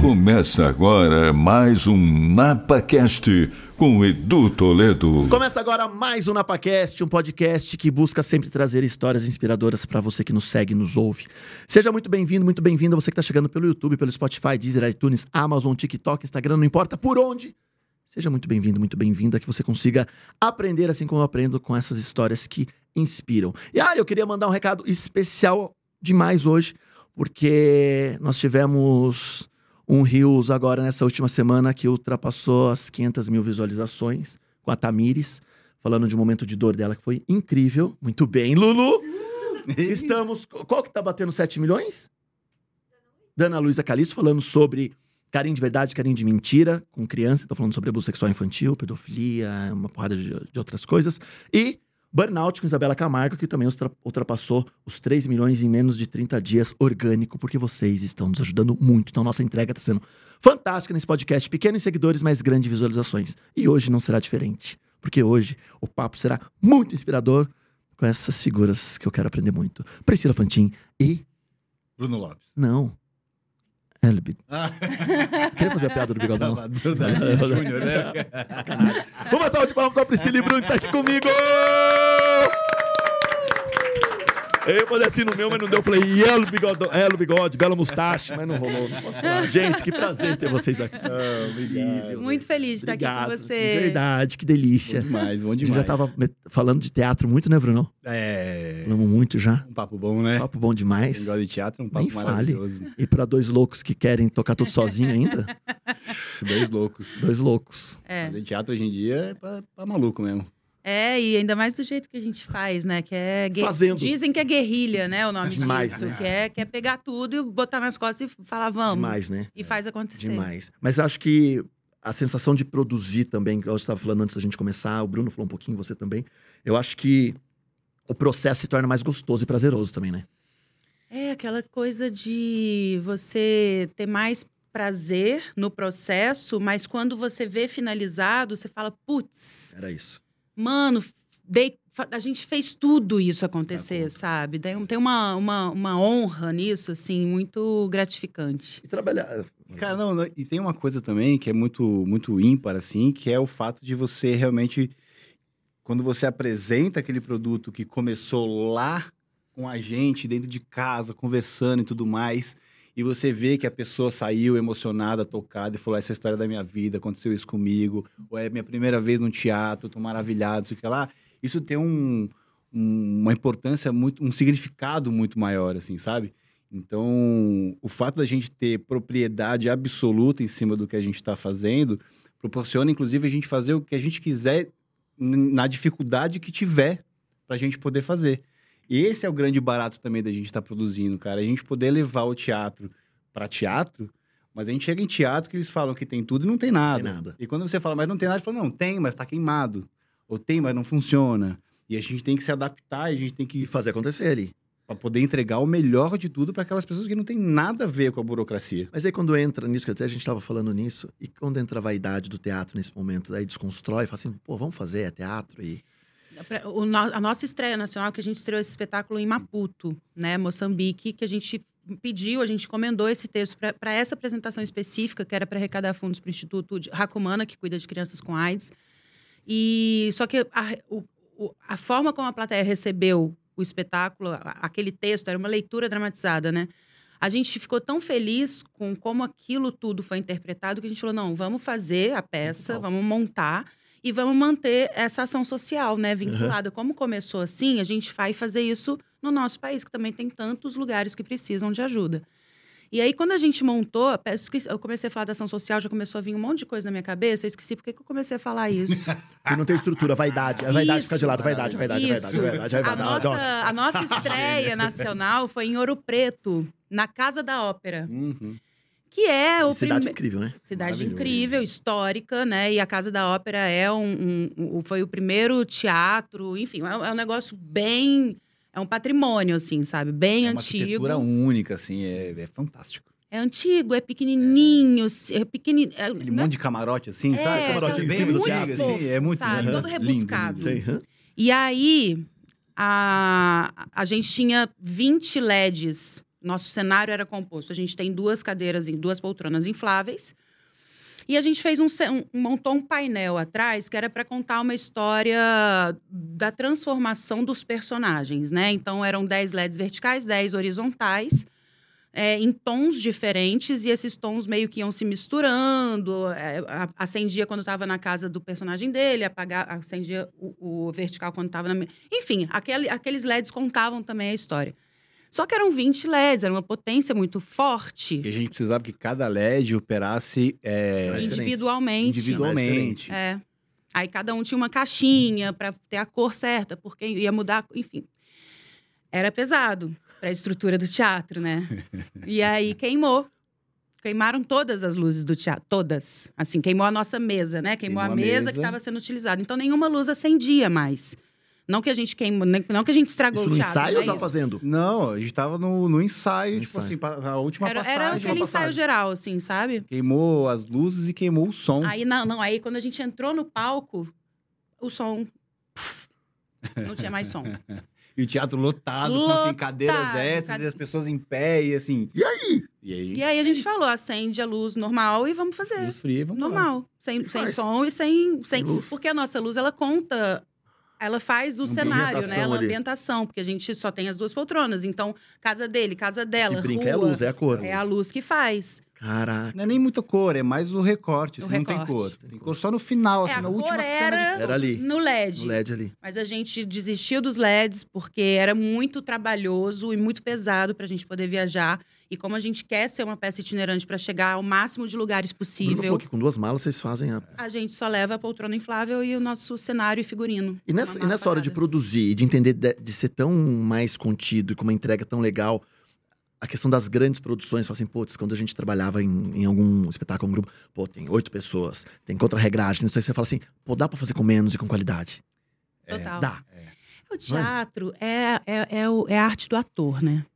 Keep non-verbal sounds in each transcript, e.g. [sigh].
Começa agora mais um NapaCast com Edu Toledo. Começa agora mais um NapaCast, um podcast que busca sempre trazer histórias inspiradoras para você que nos segue e nos ouve. Seja muito bem-vindo, muito bem-vinda você que está chegando pelo YouTube, pelo Spotify, Deezer, iTunes, Amazon, TikTok, Instagram, não importa por onde. Seja muito bem-vindo, muito bem-vinda, que você consiga aprender assim como eu aprendo com essas histórias que inspiram. E ah, eu queria mandar um recado especial demais hoje, porque nós tivemos um Rios agora nessa última semana que ultrapassou as 500 mil visualizações com a Tamires, falando de um momento de dor dela que foi incrível. Muito bem, Lulu! [laughs] Estamos. Qual que tá batendo 7 milhões? Dana Luísa Caliço falando sobre carinho de verdade, carinho de mentira com criança. Tá falando sobre abuso sexual infantil, pedofilia, uma porrada de, de outras coisas. E Burnout com Isabela Camargo, que também ultra- ultrapassou os 3 milhões em menos de 30 dias orgânico, porque vocês estão nos ajudando muito. Então, nossa entrega está sendo fantástica nesse podcast. Pequenos seguidores, mas grandes visualizações. E hoje não será diferente, porque hoje o papo será muito inspirador com essas figuras que eu quero aprender muito. Priscila Fantin e. Bruno Lopes. Não. Elbig. [laughs] Ah, Queria fazer a piada do bigodão. Salvador Júnior, né? [laughs] Uma salva de palmas pra Priscila e Bruno que tá aqui comigo! Eu fazer assim no meu, mas não deu. Eu falei, Elo bigode, Elo bigode, belo mustache, mas não rolou. Não posso falar. Gente, que prazer ter vocês aqui. Incrível. Muito feliz de estar aqui Obrigado, com De você. verdade, que delícia. Bom demais, bom A gente demais. já tava falando de teatro muito, né, Bruno? É. Falamos muito já. Um papo bom, né? Papo bom Quem demais. gosta de teatro é um papo Nem fale. maravilhoso. E pra dois loucos que querem tocar tudo sozinho ainda, Dois loucos. dois loucos. É. Fazer teatro hoje em dia é pra, pra maluco mesmo. É, e ainda mais do jeito que a gente faz, né? Que é Fazendo. Dizem que é guerrilha, né? O nome Demais, disso. né? Que, é, que é pegar tudo e botar nas costas e falar, vamos. Demais, né? E faz acontecer. Demais. Mas acho que a sensação de produzir também, que eu estava falando antes da gente começar, o Bruno falou um pouquinho, você também. Eu acho que o processo se torna mais gostoso e prazeroso também, né? É aquela coisa de você ter mais prazer no processo, mas quando você vê finalizado, você fala, putz, Era isso. Mano, dei- a gente fez tudo isso acontecer, conta. sabe? Tem, um- tem uma, uma, uma honra nisso, assim, muito gratificante. E trabalhar. Cara, não, não, e tem uma coisa também que é muito, muito ímpar, assim, que é o fato de você realmente. Quando você apresenta aquele produto que começou lá com a gente, dentro de casa, conversando e tudo mais, e você vê que a pessoa saiu emocionada, tocada, e falou: essa é a história da minha vida, aconteceu isso comigo, ou é minha primeira vez no teatro, tô maravilhado, isso que lá. Isso tem um, um- uma importância muito, um significado muito maior, assim, sabe? Então, o fato da gente ter propriedade absoluta em cima do que a gente está fazendo proporciona, inclusive, a gente fazer o que a gente quiser na dificuldade que tiver para a gente poder fazer. E esse é o grande barato também da gente estar produzindo, cara. A gente poder levar o teatro para teatro, mas a gente chega em teatro que eles falam que tem tudo e não tem nada. Tem nada. E quando você fala, mas não tem nada, fala, não, tem, mas tá queimado. Ou tem, mas não funciona. E a gente tem que se adaptar, e a gente tem E que fazer acontecer ali. para poder entregar o melhor de tudo para aquelas pessoas que não tem nada a ver com a burocracia. Mas aí quando entra nisso, que até a gente estava falando nisso, e quando entra a vaidade do teatro nesse momento, daí desconstrói, fala assim, pô, vamos fazer, é teatro e. A nossa estreia nacional, que a gente estreou esse espetáculo em Maputo, né, Moçambique, que a gente pediu, a gente encomendou esse texto para essa apresentação específica, que era para arrecadar fundos para o Instituto de Racumana, que cuida de crianças com AIDS. E só que a, o- a forma como a plateia recebeu o espetáculo, aquele texto, era uma leitura dramatizada, né? A gente ficou tão feliz com como aquilo tudo foi interpretado que a gente falou: não, vamos fazer a peça, vamos montar e vamos manter essa ação social, né, vinculada. Como começou assim, a gente vai fazer isso no nosso país, que também tem tantos lugares que precisam de ajuda. E aí, quando a gente montou, eu comecei a falar da ação social, já começou a vir um monte de coisa na minha cabeça, eu esqueci por que eu comecei a falar isso. [laughs] Porque não tem estrutura, vaidade. A vaidade fica de lado, vaidade, vaidade, Isso. vaidade, vaidade, A vaidade. nossa, a nossa [laughs] estreia nacional foi em Ouro Preto, na Casa da Ópera, Uhum. Que é o Cidade primeiro. incrível, né? Cidade incrível, histórica, né? E a Casa da Ópera é um, um- um- foi o primeiro teatro, enfim, é, um- é um negócio bem. É um patrimônio, assim, sabe? Bem É uma antigo. arquitetura única, assim, é, é fantástico. É antigo, é pequenininho, é pequenininho. É, Aquele né? monte de camarote, assim, É, sabe? Os camarote bem em cima do teatro, assim, é muito sabe? lindo, Todo lindo, rebuscado. lindo. Sei, hã? E aí, a, a gente tinha 20 LEDs Nosso cenário era composto. A gente tem duas cadeiras, em duas poltronas infláveis. E a gente fez um, um- montou um painel atrás que era para contar uma história da transformação dos personagens, né? Então eram 10 LEDs verticais, 10 horizontais, é, em tons diferentes, e esses tons meio que iam se misturando. é, acendia quando estava na casa do personagem dele, apagar, acendia o, o vertical quando estava na. Enfim, aquele- aqueles LEDs contavam também a história. Só que eram 20 LEDs, era uma potência muito forte. E a gente precisava que cada LED operasse é, individualmente. individualmente. É. Aí cada um tinha uma caixinha para ter a cor certa, porque ia mudar, enfim. Era pesado para a estrutura do teatro, né? [laughs] e aí queimou. Queimaram todas as luzes do teatro, todas. Assim, queimou a nossa mesa, né? Queimou, Queimou a a mesa, mesa. que estava sendo utilizada. Então nenhuma luz acendia mais. Não que a gente queimou, não que a gente estragou Isso o no teatro. ensaio não ou é já isso. fazendo? Não, a gente tava no, no ensaio, No tipo ensaio. assim, a última Era, passagem. era aquele ensaio geral, assim, sabe? Queimou as luzes e queimou o som. Aí não, não, aí quando a gente entrou no palco, o som não tinha mais som. [laughs] E o teatro lotado, com assim, cadeiras Lotado, extras cade- e as pessoas em pé e assim. E aí? E aí? E aí a gente falou, acende a luz normal e vamos fazer. Luz fria, vamos lá. normal, sem, sem faz. som e sem, sem luz. porque a nossa luz ela conta ela faz o cenário, né? Ambientação Ela ali. ambientação, porque a gente só tem as duas poltronas. Então, casa dele, casa dela, que brinca rua, é a luz, é a cor. é a luz que faz. Caraca. Não é nem muita cor, é mais o recorte. O assim, não tem recorte. cor. Tem cor só no final, É, assim, na cor última cena. era, de- Era ali. no LED. No LED ali. Mas a gente desistiu dos LEDs porque era muito trabalhoso e muito pesado para a gente poder viajar. E como a gente quer ser uma peça itinerante para chegar ao máximo de lugares Bruno possível, falou que com duas malas vocês fazem a... a gente só leva a poltrona inflável e o nosso cenário e figurino. E nessa, e nessa hora de produzir e de entender de, de ser tão mais contido e com uma entrega tão legal, a questão das grandes produções, fala assim, putz, quando a gente trabalhava em, em algum espetáculo, um grupo, pô, tem oito pessoas, tem contra-regragem, isso aí você fala assim, pô, dá pra fazer com menos e com qualidade. Total. Dá. O teatro é, é, é, o- é a arte do ator, né?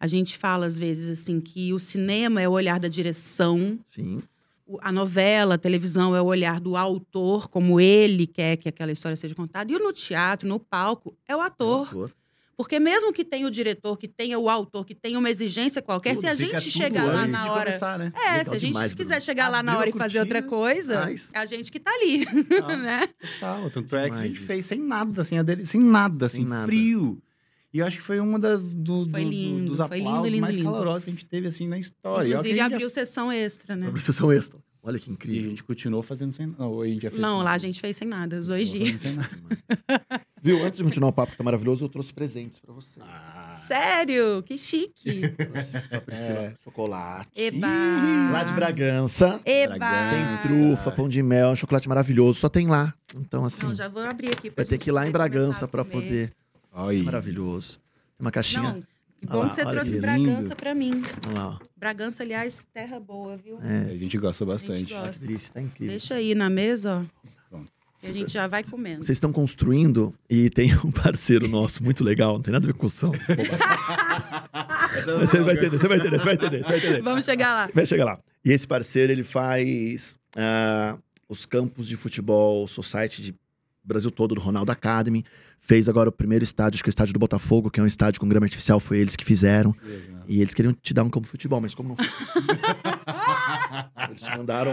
A gente fala, às vezes, assim, que o cinema é o olhar da direção, Sim. o- a novela, a televisão é o olhar do autor, como ele quer que aquela história seja contada. E no teatro, no palco, é o ator. Ator. Porque mesmo que tenha o diretor, que tenha o autor, que tenha uma exigência qualquer, se a gente tudo chegar lá na hora. começar, né? É, Legal se a gente demais, quiser Bruno. chegar lá na Abriu hora e fazer outra coisa, é a gente que tá ali, Ah, [laughs] né? Total. Tanto é que a gente fez sem nada, assim, sem nada, Sem assim, nada. frio. E eu acho que foi uma das do, do- lindo, dos aplausos lindo, lindo, mais lindo. calorosos que a gente teve, assim, na história. Inclusive abriu sessão extra, né? Uma sessão extra. Olha que E a incrível. gente continuou fazendo sem. Não, ou a gente já fez Não, lá a gente fez sem nada, os dois dias. sem nada. [laughs] Viu, antes de continuar o papo que tá maravilhoso, eu trouxe presentes pra você. Ah, Sério? Que chique. [laughs] Trouxe pra Priscila, É. chocolate. Eba! Lá de Bragança. Eba! Bragança. Tem trufa, pão de mel, um chocolate maravilhoso. Só tem lá. Então, assim, Não, já vou abrir aqui. pra vai ter que ir lá em Bragança pra comer. poder. Olha. Maravilhoso. Tem uma caixinha. Não, que bom lá, que você trouxe que Bragança pra mim. Olha lá. Bragança, aliás, terra boa, viu? É, A gente gosta bastante. gosta. que delícia, tá incrível. Deixa aí na mesa, ó. Pronto. E a gente já vai comendo. Vocês estão construindo e tem [laughs] um parceiro nosso muito legal, não tem nada a ver com construção. Você vai entender, você vai entender, você vai entender, você vai entender. Vamos chegar lá. Vai chegar lá. E esse parceiro, ele faz ah, os campos de futebol society de Brasil todo, do Ronaldo Academy. Fez agora o primeiro estádio, acho que é o estádio do Botafogo, que é um estádio com grama artificial, foi eles que fizeram. E eles queriam te dar um campo de futebol, mas como não. [laughs] eles te mandaram.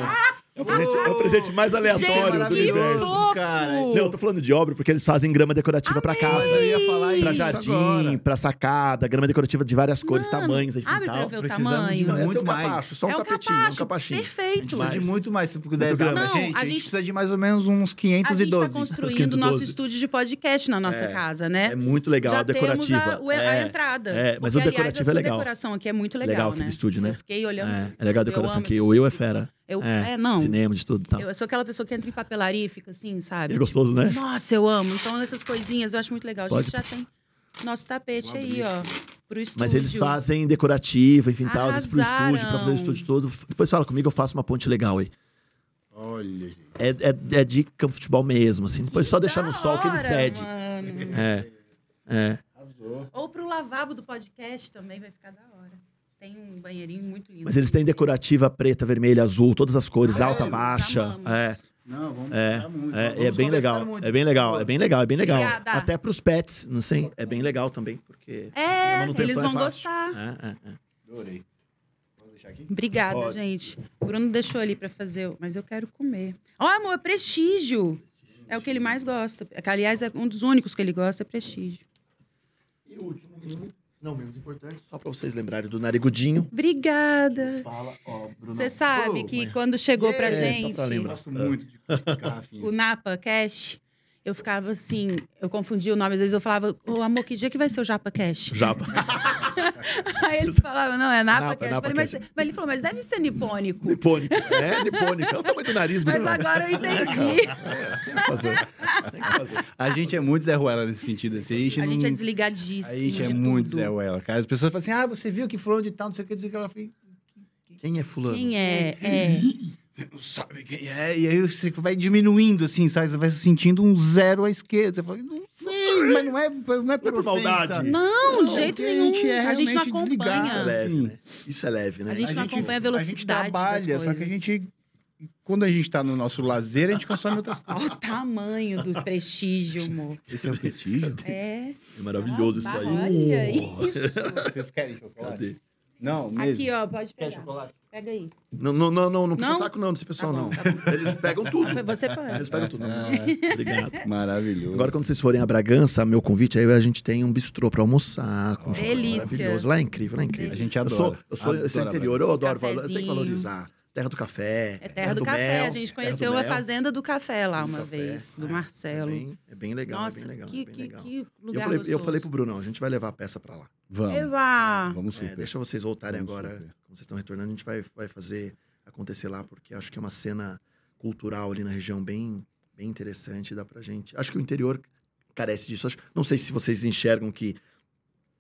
É o presente, é o presente mais aleatório Gente, do que universo. fofo! cara. Não, eu tô falando de obra porque eles fazem grama decorativa pra casa. Mas eu ia falar Pra isso jardim, agora. pra sacada, grama decorativa de várias cores, Mano, tamanhos, enfim Abre pra tal. ver o Precisamos tamanho. de é muito o mais. capacho, só um é o tapetinho, um capacho, capachinho. perfeito. Precisa de muito mais. Se puder dar Não, gente, a a gente gente- precisa de mais ou menos uns A 512. gente tá construindo o nosso 512. estúdio de podcast na nossa É. casa, né? É muito legal, Já a decorativa. temos a, o- a é, entrada. é, mas Porque, o decorativo aliás, é a legal. sua decoração aqui é muito legal, legal aqui né? do estúdio, né? Eu fiquei olhando. É, é legal a Eu decoração aqui. O Will é fera. Eu, É, é, não. Cinema, de tudo e tal. Eu sou aquela pessoa que entra em papelaria e fica assim, sabe? É gostoso, né? Nossa, eu amo. Então, essas coisinhas eu acho muito legal. A Pode. gente já tem nosso tapete aí, ó, pro estúdio. Mas eles fazem decorativa, enfim, tal, às vezes pro estúdio, pra fazer o estúdio todo. Depois fala comigo, eu faço uma ponte legal aí. Olha, gente. É, é, é de campo de futebol mesmo, assim. Depois só deixar no sol que ele hora, cede. mano. É. É. Arrasou. Ou pro lavabo do podcast também vai ficar da hora. Tem um banheirinho muito lindo. Mas eles têm decorativa preta, vermelha, azul, todas as cores, Ah, alta, é? baixa. É, Não, vamos É, muito. é, Vamos é bem legal. muito. É bem legal, é bem legal, é bem legal. Obrigada. Até pros pets, não sei, é bem legal também, porque É, eles é vão fácil. gostar. É, é, é. Adorei. Deixar aqui? Obrigada, Pode. gente. O Bruno deixou ali pra fazer, mas eu quero comer. Ó, amor, é prestígio. É o que ele mais gosta. Que, aliás, é um dos únicos que ele gosta, é prestígio. E o último, não menos importante, só pra vocês lembrarem do narigudinho. Obrigada. Fala, ó, Bruno. Você sabe Ô, que mãe. quando chegou pra É, só gente pra lembrar. Gosto muito de garrafinhas. [laughs] o Napa Cash, eu ficava assim, eu confundia o nome, às vezes eu falava, ô amor, que dia que vai ser o Japa Cash? Japa. [laughs] [laughs] Aí eles falavam, não, é Napa, Napa, Cash. Eu Napa falei, mas, Cash. mas ele falou, mas deve ser nipônico. Nipônico. É, nipônico. É o tamanho do nariz, Mas Bruno. agora eu entendi. É, tem que fazer. Tem que fazer. A gente é muito Zé Ruela nesse sentido, assim. A gente, A não... gente é desligadíssimo A gente é muito tudo. Zé Ruela, cara. As pessoas falam assim, ah, você viu que fulano de tal, não sei o que, não sei o que. Ela falei, Quem é fulano? Quem é? É. você não sabe quem é. E aí você vai diminuindo, assim, sabe? Você vai se sentindo um zero à esquerda. Você fala, não sei, mas não é, não é por, por maldade. ofensa. Não, de Não, jeito porque a nenhum. gente é a gente não realmente desligado. Isso é acompanha. leve, Sim. né? Isso é leve, né? A gente não acompanha a velocidade A gente trabalha, das só que a gente... Quando a gente tá no nosso lazer, a gente consome outras coisas. Olha o tamanho do prestígio, amor. Esse é o prestígio. É. É maravilhoso isso aí. Olha isso. Vocês querem chocolate? Cadê? Não, mesmo. Aqui, ó, pode Quer pegar. chocolate? Pega aí. Não, não, não, não, não puxa Não? saco não desse pessoal, Tá bom, não. tá. Eles pegam tudo. Você pode. Eles pegam tudo. Ah. Obrigado. [laughs] Maravilhoso. Agora, quando vocês forem a Bragança, meu convite, aí a gente tem um bistrô pra almoçar. Com Delícia. Maravilhoso. Lá é incrível, lá é incrível. A gente Eu adora. sou, eu sou, eu sou Adora interior, eu adoro, eu tenho que valorizar. Terra do café. É Terra do, Café. mel, a gente terra do conheceu a. Fazenda do Café lá Do uma café. vez, do É, Marcelo. É bem, é bem legal, Nossa, é bem legal. que, é bem que, legal. que E eu lugar falei, eu falei pro Brunão, a gente vai levar a peça pra lá. Vamos. Eva! Vamos É, super. deixa vocês voltarem Vamos agora, super. Vocês estão retornando, a gente vai, vai fazer acontecer lá, porque acho que é uma cena cultural ali na região bem, bem interessante, dá pra gente. Acho que o interior carece disso. Acho- não sei se vocês enxergam que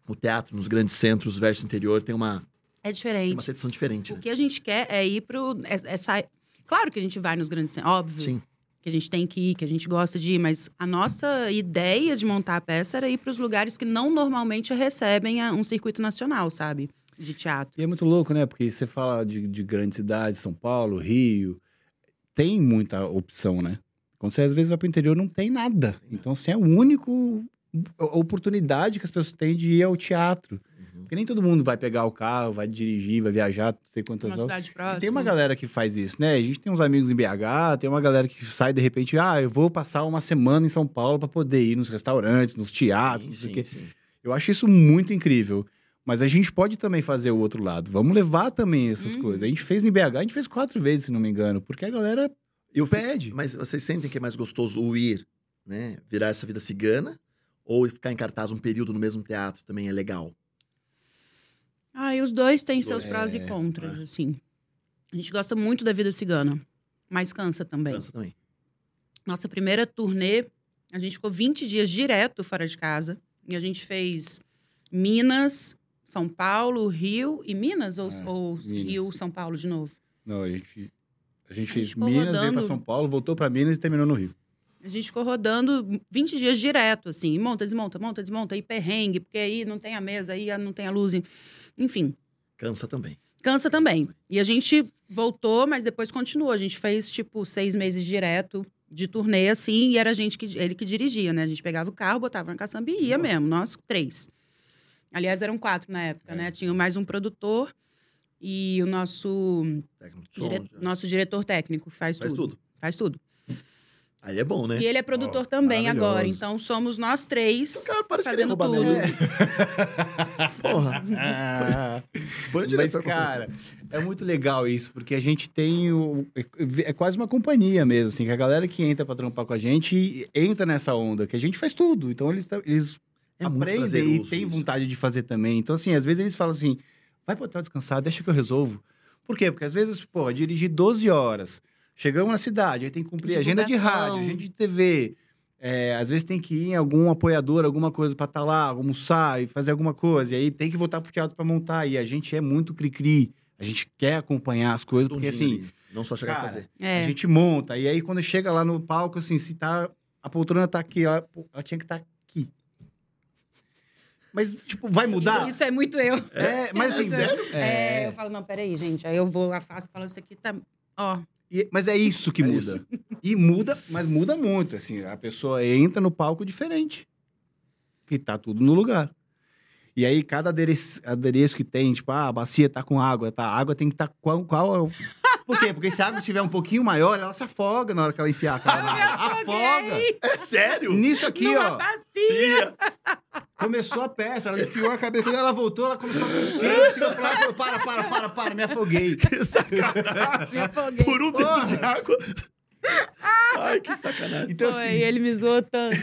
o teatro nos grandes centros versus interior tem uma, É tem diferente. uma seção diferente. O Né? que a gente quer é ir pro. é- é sai- Claro que a gente vai nos grandes centros, óbvio. Sim. Que a gente tem que ir, que a gente gosta de ir, mas a nossa ideia de montar a peça era ir para os lugares que não normalmente recebem a- um circuito nacional, sabe? De teatro. E é muito louco, né? Porque você fala de, de grandes cidades, São Paulo, Rio, tem muita opção, né? Quando você às vezes vai pro interior, não tem nada. Então, assim, é o único a oportunidade que as pessoas têm de ir ao teatro. Uhum. Porque nem todo mundo vai pegar o carro, vai dirigir, vai viajar, não sei quantas Uma horas. cidade próxima. Tem uma galera que faz isso, né? A gente tem uns amigos em BH, tem uma galera que sai de repente, ah, eu vou passar uma semana em São Paulo para poder ir nos restaurantes, nos teatros, Sim, não sei o quê. sim. Eu acho isso muito incrível. Mas a gente pode também fazer o outro lado. Vamos levar também essas Uhum. coisas. A gente fez em BH, a gente fez quatro vezes, se não me engano, porque a galera Eu fico- pede. Mas vocês sentem que é mais gostoso o ir, né? Virar essa vida cigana? Ou ficar em cartaz um período no mesmo teatro também é legal? Ah, e os dois têm seus É, prós e contras, assim. A gente gosta muito da vida cigana, mas cansa também. Cansa também. Nossa primeira turnê, a gente ficou 20 dias direto fora de casa. E a gente fez Minas, São Paulo, Rio e Minas? Ou, É, ou Minas. Rio, São Paulo de novo? Não, a gente, a gente A fez Minas, veio rodando. pra São Paulo, voltou pra Minas e terminou no Rio. A gente ficou rodando 20 dias direto, assim. e Monta, desmonta, monta, desmonta. E perrengue, porque aí não tem a mesa, aí não tem a luz. e- Enfim, Cansa também. cansa também. E a gente voltou, mas depois continuou. A gente fez, tipo, seis meses direto de turnê, assim. E era a gente que, ele que dirigia, né? A gente pegava o carro, botava na caçamba e ia mesmo. Nós três. Aliás, eram quatro na época, É. né? Tinha mais um produtor e o nosso, Técnico de som. dire- nosso diretor técnico, que faz, Faz tudo. tudo. Faz tudo. Aí é bom, né? E ele é produtor Ó, também agora. Então somos nós três Cara, para de querer fazendo tudo. luz. [laughs] Porra. [laughs] Põe o Mas, cara, é muito legal isso, porque a gente tem o. É quase uma companhia mesmo, assim, que a galera que entra pra trampar com a gente entra nessa onda, que a gente faz tudo. Então eles, eles É aprendem e têm vontade de fazer também. Então, assim, às vezes eles falam assim: vai pro hotel descansar, deixa que eu resolvo. Por quê? Porque às vezes, pô, dirigir 12 horas, chegamos na cidade, aí tem que cumprir agenda de rádio, agenda de TV. é, às vezes tem que ir em algum apoiador, alguma coisa pra estar lá, almoçar e fazer alguma coisa. E aí tem que voltar pro teatro pra montar. E a gente é muito cri-cri. A gente quer acompanhar as coisas, porque assim. Não só chegar cara, a fazer. É. a gente monta. E aí quando chega lá no palco, assim, se tá. A poltrona tá aqui, ela, ela tinha que estar aqui. Mas, tipo, vai mudar? Isso, isso é muito eu. É, mas assim, Sério? é, É, eu falo, não, peraí, gente. Aí eu vou, afasto, falo, isso aqui tá. Ó, E- mas é isso que É muda. isso. E muda, mas muda muito, assim, a pessoa entra no palco diferente. E tá tudo no lugar. E aí, cada adereço, adereço que tem, tipo, ah, a bacia tá com água, tá? A água tem que estar tá qual, qual é o... [laughs] Por quê? Porque se a água estiver um pouquinho maior, ela se afoga na hora que ela enfiar a [laughs] cara na água. Afoga! É sério? Nisso aqui, Numa ó. bacia. Começou a peça, ela enfiou a cabeça. Quando ela voltou, ela começou a tossir. Chegou pra lá e falou: para, para, para, para, me afoguei. [laughs] Que sacanagem. [laughs] Me afoguei. Por um Porra. dedo de água. [laughs] Ai, que sacanagem. Então, Foi, assim, ele me zoou tanto.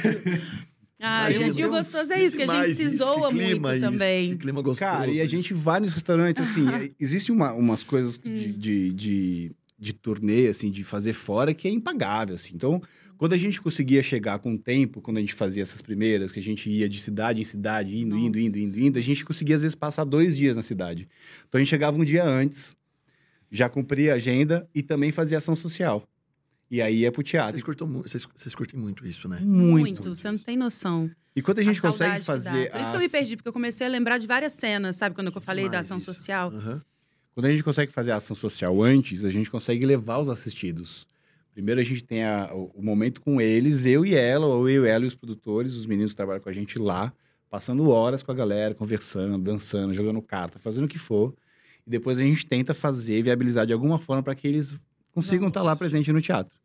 Ah, o Deus, gostoso é isso, que a gente se isso, zoa que clima muito isso, também. Que clima gostoso. Cara, e a gente vai nos restaurantes, assim, é, existe uma, umas coisas de, Hum. de, de, de turnê, assim, de fazer fora que é impagável, assim. Então, quando a gente conseguia chegar com o tempo, quando a gente fazia essas primeiras, que a gente ia de cidade em cidade, indo, indo, indo, indo, Nossa. indo, a gente conseguia, às vezes, passar dois dias na cidade. Então, a gente chegava um dia antes, já cumpria a agenda e também fazia ação social. E aí ia pro teatro. Vocês, curtam vocês, vocês curtem muito isso, né? Muito. Você não tem noção. E quando a gente saudade consegue fazer... Por isso que eu me as- perdi, porque eu comecei a lembrar de várias cenas, sabe? Quando eu falei da ação isso. social. Aham. Quando a gente consegue fazer a ação social antes, a gente consegue levar os assistidos. Primeiro a gente tem a- o, momento com eles, eu e ela, ou eu e ela e os produtores, os meninos que trabalham com a gente lá, passando horas com a galera, conversando, dançando, jogando carta, fazendo o que for. E depois a gente tenta fazer, viabilizar de alguma forma para que eles consigam estar lá assistir. presente no teatro.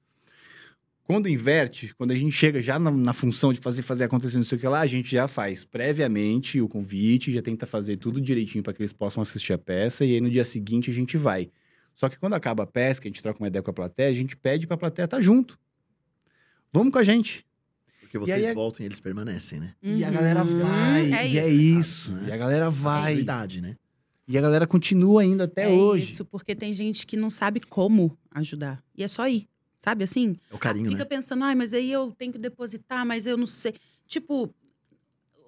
Quando inverte, quando a gente chega já na, na função de fazer, fazer acontecer não sei o que lá, a gente já faz previamente o convite, já tenta fazer tudo direitinho para que eles possam assistir a peça, e aí no dia seguinte a gente vai. Só que quando acaba a peça, que a gente troca uma ideia com a plateia, a gente pede pra plateia estar junto. Vamos com a gente. Porque vocês aí é- voltam e eles permanecem, né? E a galera Uhum. vai. É e é isso. isso. né? E a galera vai. Verdade, né? E a galera continua ainda até é hoje. isso, porque tem gente que não sabe como ajudar. E é só ir. Sabe assim? É o carinho, Fica né? pensando, ai, mas aí eu tenho que depositar, mas eu não sei. Tipo,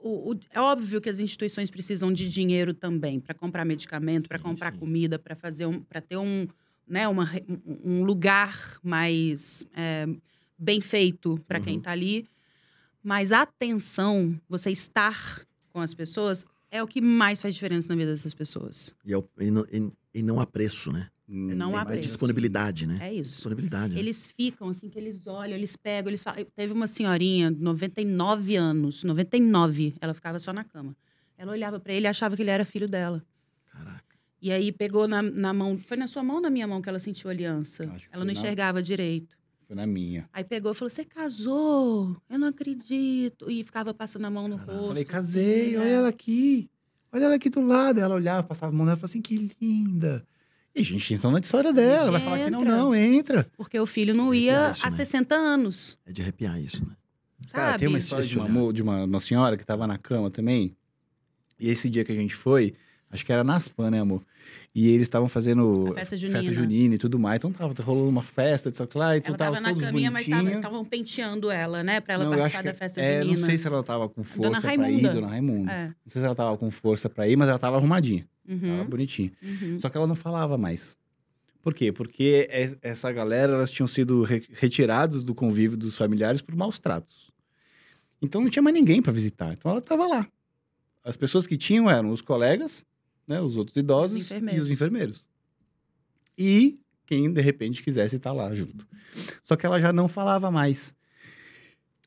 o- o- é óbvio que as instituições precisam de dinheiro também para comprar medicamento, para comprar sim. comida, para fazer um, para ter um, né, uma, um- lugar mais é, bem feito para quem Uhum. está ali. Mas a atenção, você estar com as pessoas, é o que mais faz diferença na vida dessas pessoas. E, é o- e não, e- e não há preço, né? Não há É preço. disponibilidade, né? É isso. Disponibilidade. né? Eles ficam assim, que eles olham, eles pegam, eles falam. Teve uma senhorinha, 99 anos, 99, ela ficava só na cama. Ela olhava pra ele e achava que ele era filho dela. Caraca. E aí pegou na, na mão, foi na sua mão ou na minha mão que ela sentiu a aliança? Acho que Ela não na- enxergava direito. Foi na minha. Aí pegou e falou: Você casou? Eu não acredito. E ficava passando a mão no Caraca. Eu rosto. falei, assim, casei, né? olha ela aqui. Olha ela aqui do lado. Ela olhava, passava a mão nela e falava assim, que linda. E a gente entrou na história dela. Vai falar que não, Entra. não, entra. Porque o filho não ia isso, há né? 60 anos. É de arrepiar isso, né? Cara, Sabe? tem uma história de uma, olhar. mo- de uma, uma senhora que tava na cama também. E esse dia que a gente foi, acho que era na Aspan, né, amor? E eles estavam fazendo festa junina. junina e tudo mais. Então tava rolando uma festa, de lá, e tu tava tava na caminha, mas bonitinho. estavam penteando ela, né? Pra ela Não, participar da festa é, junina. Não sei se ela tava com força pra ir. Dona Raimunda. É. Não sei se ela tava com força pra ir, mas ela tava arrumadinha. Tava Uhum, bonitinha. uhum. Só que ela não falava mais. Por quê? Porque es- essa galera, elas tinham sido re- retirados do convívio dos familiares por maus tratos. Então não tinha mais ninguém para visitar. Então ela estava lá. As pessoas que tinham eram os colegas, né, os outros idosos Os e os enfermeiros. E quem de repente quisesse estar lá junto. Só que ela já não falava mais.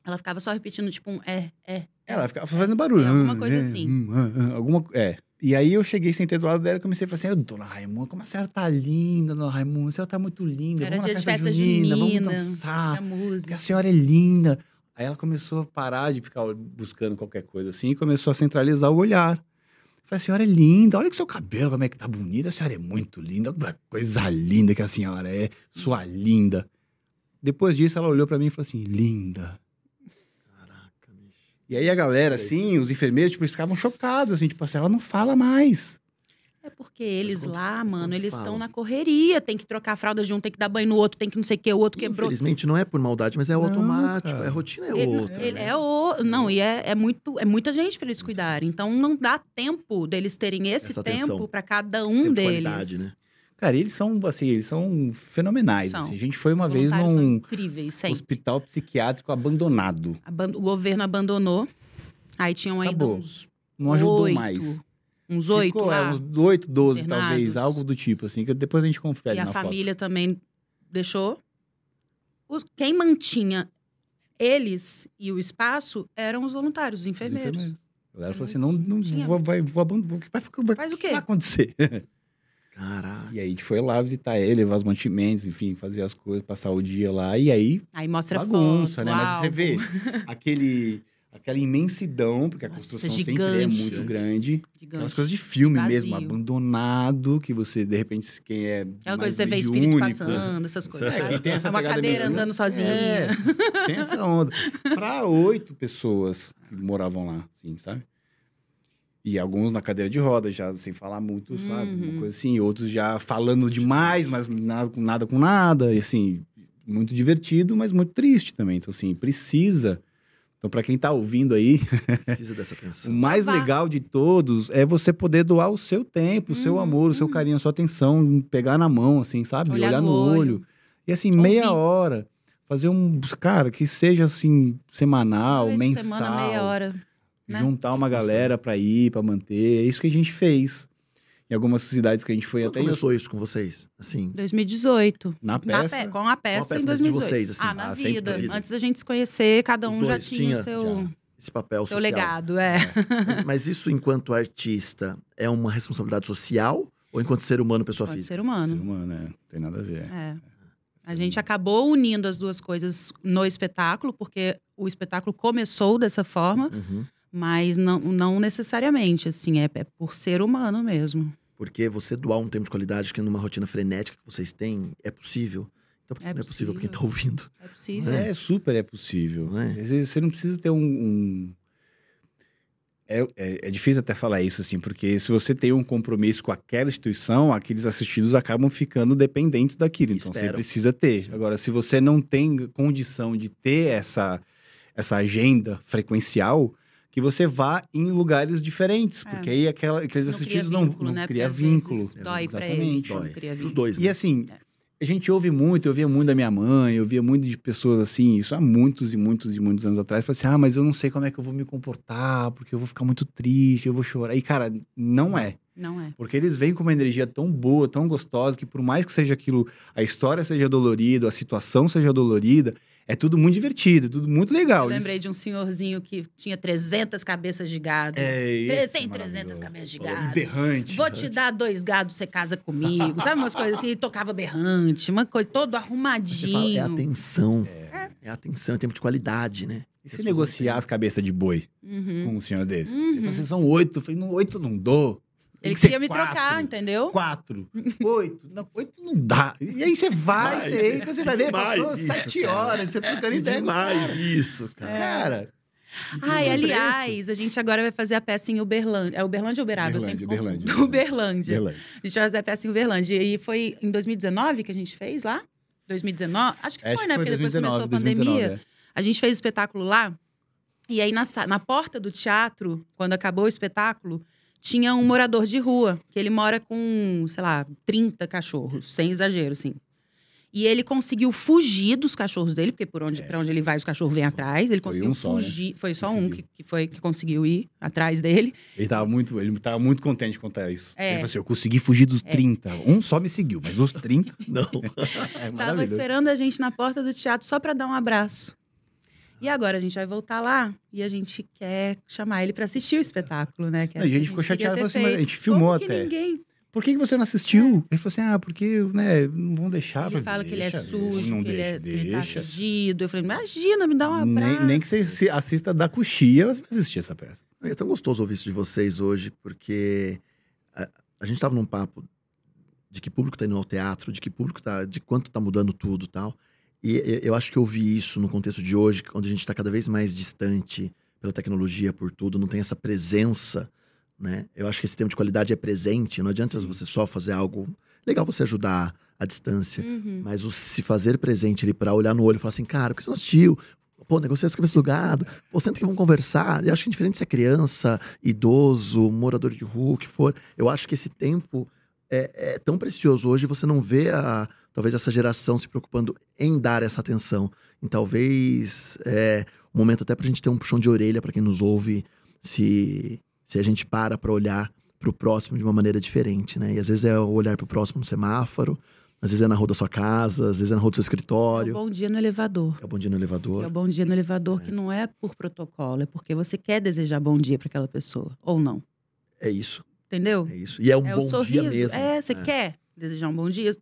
Ela ficava só repetindo, tipo, um é, é. Ela ficava fazendo barulho. É, alguma Ah, coisa é, assim. hum, ah, alguma, é. E aí eu cheguei, sentei do lado dela e comecei a falar assim, "Ô, dona Raimunda, como a senhora tá linda, dona Raimunda, a senhora tá muito linda. Era vamos dia na de festa, festa junina, junina, vamos dançar, a música. a senhora é linda. Aí ela começou a parar de ficar buscando qualquer coisa assim e começou a centralizar o olhar. Falei, a senhora é linda, olha que seu cabelo, como é que tá bonito, a senhora é muito linda, coisa linda que a senhora é, sua linda. Depois disso, ela olhou pra mim e falou assim, linda. Caraca, bicho. E aí a galera, assim, os enfermeiros, tipo, eles ficavam chocados, assim, tipo assim, ela não fala mais. É porque eles lá, mano, eles estão na correria. Tem que trocar a fralda de um, tem que dar banho no outro, tem que não sei o que, o outro quebrou. Infelizmente não é por maldade, mas é Não, automático. cara. É a rotina é Ele, outra. ele né? é o. Não, e é, é, muito, é muita gente para eles cuidarem. Então não dá tempo deles terem esse Essa atenção. tempo para cada Esse um tempo de deles. qualidade, né? Cara, eles são, assim, eles são fenomenais. São. assim. A gente foi uma vez num incríveis, hospital psiquiátrico abandonado. Aban- O governo abandonou. Aí tinham ainda Acabou. uns. Não ajudou oito, mais. Uns oito Ficou, é, lá. uns oito, doze, talvez, algo do tipo, assim, que depois a gente confere E a família também deixou. Os- quem mantinha eles e o espaço eram os voluntários, os foto. Os enfermeiros. enfermeiros. A galera falou assim: não, não vou, vai, vou abandonar. Vai, vai, Faz o que quê? vai acontecer? [laughs] Caraca. E aí a gente foi lá visitar ele, levar os mantimentos, enfim, fazer as coisas, passar o dia lá. E aí, Aí mostra bagunça, foto, né? Mas você vê [laughs] aquele, aquela imensidão, porque a Nossa, construção sempre é gigante. muito grande. Gigante. Aquelas coisas de filme mesmo, abandonado, que você, de repente, quem é. Aquela mais coisa que você vê espírito passando, essas coisas. É, tem essa É uma cadeira andando sozinha. É, tem essa onda. Pra oito pessoas que moravam lá, assim, sabe? E alguns na cadeira de rodas, já sem falar muito, sabe? Uhum. Uma coisa assim. Outros já falando demais, mas nada com nada com nada. E assim, muito divertido, mas muito triste também. Então, assim, precisa. Então, pra quem tá ouvindo aí, [laughs] Precisa dessa o mais legal de todos é você poder doar o seu tempo, o seu Uhum, amor, o seu uhum. carinho, a sua atenção, pegar na mão, assim, sabe? Olhar no no olho. olho. E assim, meia hora. Fazer um. Cara, que seja assim, semanal, mensal. semana, meia hora. né? Juntar uma galera pra ir, pra manter. É isso que a gente fez. Em algumas cidades que a gente foi Quando até em- começou isso com vocês? Assim, 2018. na Na peça. pe- com a peça, peça, em mas de 2018. vocês, assim. ah, na Ah, vida. na vida. Antes da gente se conhecer, cada um já tinha, tinha, o seu, já. esse papel seu social. legado. É. Mas, mas isso, enquanto artista, é uma responsabilidade social ou enquanto ser humano, pessoa Pode física? ser Ser humano. humano, é. Não tem nada a ver. É. A gente acabou unindo as duas coisas no espetáculo, porque o espetáculo começou dessa forma, Uhum. Mas não, não necessariamente, assim, é, é por ser humano mesmo. Porque você doar um tempo de qualidade que numa rotina frenética que vocês têm é possível. Então, É não é possível pra quem tá possível. ouvindo? É possível. É. É, super é possível. Não é? Às vezes você não precisa ter um. um- É, é, é difícil até falar isso, assim, porque se você tem um compromisso com aquela instituição, aqueles assistidos acabam ficando dependentes daquilo. Então você Esperam. precisa ter. Agora, se você não tem condição de ter essa, essa agenda frequencial, que você vá em lugares diferentes. É. Porque aí aquela, aqueles Não cria assistidos não, vínculo, não né? cria Porque vínculo. Dói pra Exatamente. eles. não Dói. cria Os dois, E né? assim, a gente ouve muito, eu via muito da minha mãe, eu via muito de pessoas assim, isso há muitos e muitos e muitos anos atrás. Falei assim, ah, mas eu não sei como é que eu vou me comportar, porque eu vou ficar muito triste, eu vou chorar. E, cara, não é. Não é. Porque eles vêm com uma energia tão boa, tão gostosa, que por mais que seja aquilo, a história seja dolorida, a situação seja dolorida, é tudo muito divertido, tudo muito legal. Eu lembrei de um senhorzinho que tinha 300 cabeças de gado. É, Tre- esse tem é 300 maravilhoso. cabeças de gado. Berrante. Vou te dar dois gados, você casa comigo. Sabe umas coisas assim? E tocava berrante, uma coisa todo fala, é arrumadinho. atenção. É. atenção, é tempo de qualidade, né? E se negociar as cabeças de boi Uhum. com um senhor desse? Uhum. Ele falou assim, são oito. Eu falei, não, oito não dou. Ele que queria me trocar, quatro. entendeu? Quatro, [laughs] oito, não, oito não dá. E aí você vai, Demais, você entra, você vai ver, demais passou isso, sete cara. horas, você trocando Que ideia. demais cara. isso, cara. Cara, Ai, aliás, a gente agora vai fazer a peça em Uberlândia. É Uberlândia ou Uberaba? Uberlândia. Uberlândia. Uberlândia. Beleza. A gente vai fazer a peça em Uberlândia. E foi em 2019 que a gente fez lá? 2019? Acho que Acho foi, que né? foi Porque depois 2019, começou a pandemia. 2019, A gente fez o espetáculo lá. E aí, na, na porta do teatro, quando acabou o espetáculo, tinha um morador de rua, que ele mora com, sei lá, 30 cachorros, sem exagero, assim. E ele conseguiu fugir dos cachorros dele, porque por onde, pra onde ele vai, os cachorros vêm atrás. Ele É. Conseguiu um só, né? fugir. Foi só Que um que, que foi que conseguiu ir atrás dele. Ele tava muito, ele tava muito contente de contar isso. É. Ele falou assim: eu consegui fugir dos É. 30. Um só me seguiu, mas dos 30. Não. [laughs] [laughs] é Tava esperando a gente na porta do teatro só pra dar um abraço. E agora a gente vai voltar lá e a gente quer chamar ele pra assistir o espetáculo, né? Que A gente ficou queria chateado, assim, mas a gente filmou Como que até. ninguém Por que, que você não assistiu? Ele falou assim: ah, porque, né, não vão deixar. Ele fala que ele é "Deixa, sujo, não que, ele deixa, é, que ele tá deixa. fedido. Eu falei, imagina, me dá um abraço. Nem, nem que você assista da coxia, você vai assistir essa peça. É tão gostoso ouvir isso de vocês hoje, porque a, a gente tava num papo de que público tá indo ao teatro, de que público tá, de quanto tá mudando tudo e tal. E eu- acho que eu vi isso no contexto de hoje, onde a gente tá cada vez mais distante pela tecnologia, por tudo, não tem essa presença, né? Eu acho que esse tempo de qualidade é presente, não adianta Sim. você só fazer algo legal você ajudar à distância, Uhum. mas o se fazer presente ali pra olhar no olho e falar assim, cara, por que você não assistiu? Pô, negocia essa cabeça do gado. Pô, senta que vamos conversar. Eu acho que indiferente se é criança, idoso, morador de rua, o que for. Eu acho que esse tempo é, é tão precioso hoje. Você não vê a, talvez essa geração se preocupando em dar essa atenção. E talvez é um momento até pra gente ter um puxão de orelha pra quem nos ouve, se, se a gente para pra olhar pro próximo de uma maneira diferente, né? E às vezes é olhar pro próximo no semáforo, Às vezes é na rua da sua casa, às vezes é na rua do seu É o escritório. bom dia no elevador. É o bom dia no É o elevador. bom dia no elevador que não é por protocolo, é porque você quer desejar bom dia para aquela pessoa, ou não. É isso, Entendeu? é isso. E é um é bom o sorriso. dia mesmo. É, você quer desejar um bom dia?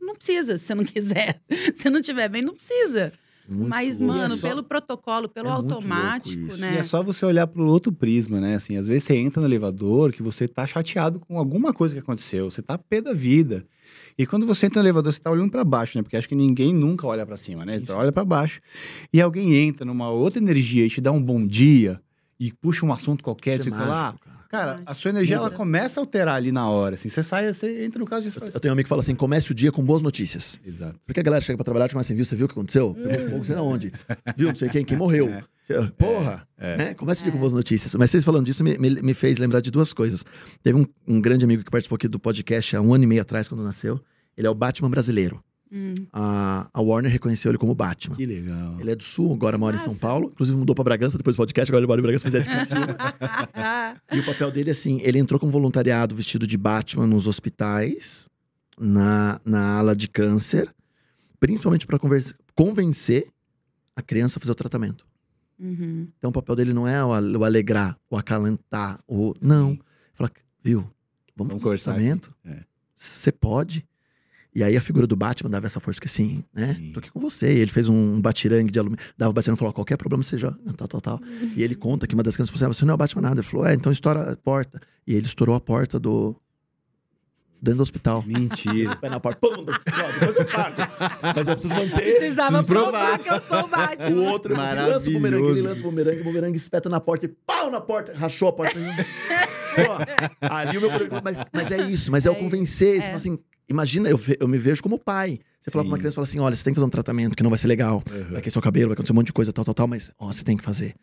Não precisa, se você não quiser. [laughs] Se não tiver bem, não precisa. Muito Mas, louco. mano, E é só- pelo protocolo, pelo É automático, né? E é só você olhar pro outro prisma, né? Assim, às vezes você entra no elevador que você tá chateado com alguma coisa que aconteceu, você tá pé da vida. E quando você entra no elevador, você tá olhando para baixo, né? Porque acho que ninguém nunca olha para cima, né? Você olha para baixo. E alguém entra numa outra energia e te dá um bom dia e puxa um assunto qualquer, Isso é sei lá. cara. Cara, a sua energia ela começa a alterar ali na hora, assim. Você sai, você entra no caso de Eu tenho um amigo que fala assim: comece o dia com boas notícias. Exato. Porque a galera chega pra trabalhar e começa assim, viu? Você viu o que aconteceu? Pegou fogo, sei lá onde. Viu? Não sei quem, quem morreu. Você- Porra! Né? Começa o dia com boas notícias. Mas vocês falando disso me, me, me fez lembrar de duas coisas. Teve um, um grande amigo que participou aqui do podcast há um ano e meio atrás, quando nasceu. Ele é o Batman brasileiro. Hum. A, a Warner reconheceu ele como Batman. Que legal. Ele é do Sul, agora mora em São Nossa. Paulo. Inclusive mudou pra Bragança depois do podcast, agora ele mora em Bragança, mas é de Criciúma. [laughs] E o papel dele, assim, ele entrou com voluntariado vestido de Batman nos hospitais, na, na ala de câncer, principalmente para convencer a criança a fazer o tratamento. Uhum. Então o papel dele não é o, ale- o alegrar, o acalentar, o. Não. Fala, viu? Vamos, Vamos fazer o conversar tratamento? É. Você pode. E aí a figura do Batman dava essa força, que assim, né? Sim. Tô aqui com você. E ele fez um batirangue de alumínio. Dava o batirangue e falou: qualquer problema joga. Tal, tal, tal. E ele conta que uma das crianças falou assim: ah, você não é o Batman nada. Ele falou: é, então estoura a porta. E ele estourou a porta do. dentro do hospital. Mentira. [laughs] Pé na porta. Pum, depois eu pago. Mas eu preciso manter. Precisava Preciso provar. provar que eu sou o Batman. O outro ele lança o bumerangue, ele lança o bumerangue, o bumerangue espeta na porta e pau na porta, rachou a porta. [laughs] Pô, ali o meu problema. Mas, mas é isso, mas é, o É convencer. Você é. fala assim, imagina, eu, eu me vejo como pai. Você fala pra uma criança fala assim: olha, você tem que fazer um tratamento que não vai ser legal. Vai aquecer seu cabelo, vai acontecer um monte de coisa, tal, tal, tal, mas ó, você tem que fazer.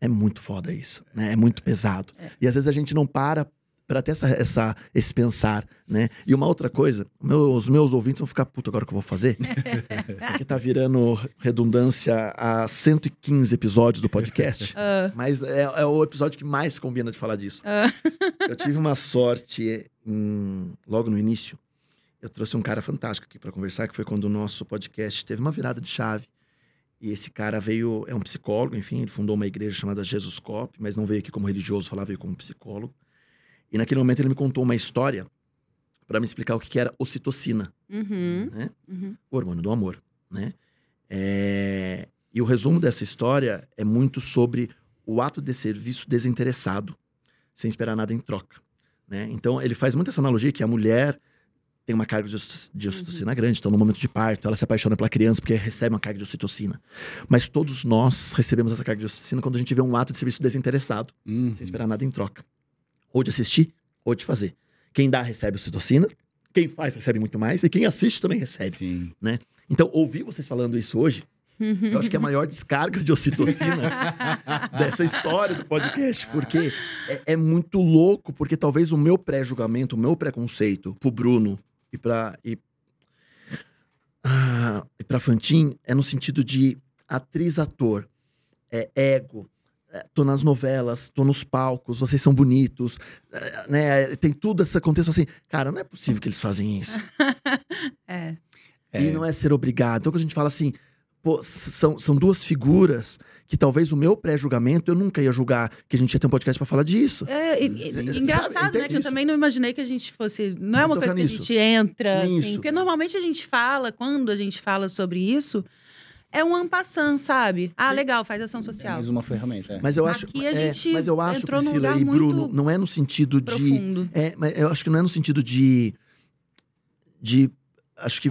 É, muito foda isso, né? É muito pesado. E às vezes a gente não para pra ter essa, essa, esse pensar, né? E uma outra coisa, meus, meus ouvintes vão ficar puto agora o que eu vou fazer. [laughs] porque tá virando redundância a 115 episódios do podcast. [laughs] Ah, Mas é, é o episódio que mais combina de falar disso. Ah. Eu tive uma sorte em- logo no início. Eu trouxe um cara fantástico aqui para conversar, que foi quando o nosso podcast teve uma virada de chave. E esse cara veio, é um psicólogo, enfim, ele fundou uma igreja chamada Jesus Cop, mas não veio aqui como religioso, falava veio como psicólogo. E naquele momento ele me contou uma história para me explicar o que que era ocitocina uhum, né? uhum. o hormônio do amor, né? É, E o resumo dessa história é muito sobre o ato de serviço desinteressado, sem esperar nada em troca, né? Então ele faz muito essa analogia que a mulher tem uma carga de de ocitocina grande, então no momento de parto ela se apaixona pela criança porque recebe uma carga de ocitocina. Mas todos nós recebemos essa carga de ocitocina quando a gente vê um ato de serviço desinteressado, Uhum. sem esperar nada em troca. Ou de assistir, ou de fazer. Quem dá recebe ocitocina, quem faz recebe muito mais, e quem assiste também recebe. Sim. Então, ouvir vocês falando isso hoje, [laughs] eu acho que é a maior descarga de ocitocina [laughs] dessa história do podcast, porque é, é muito louco, porque talvez o meu pré-julgamento, o meu preconceito pro Bruno e pra, e, ah, e pra Fantin é no sentido de atriz-ator, é ego. é, Tô nas novelas, tô nos palcos, vocês são bonitos, é, né? Tem tudo esse contexto assim. Cara, não é possível que eles fazem isso. [laughs] É. E não é ser obrigado. Então, quando a gente fala assim, pô, são, são duas figuras que talvez o meu pré-julgamento eu nunca ia julgar que a gente ia ter um podcast pra falar disso. É, e- e- Sabe, engraçado, né? entende Que eu isso? também não imaginei que a gente fosse. Não é uma coisa que a nisso. gente entra, Nisso. assim. Porque normalmente a gente fala, quando a gente fala sobre isso, é um ampassant, sabe? Ah, Sim. legal, faz ação É social. mais uma ferramenta. é. Mas eu acho, Aqui a é, gente mas eu acho, entrou Priscila e Bruno, não é no sentido de, Profundo. é, mas eu acho que não é no sentido de, de, acho que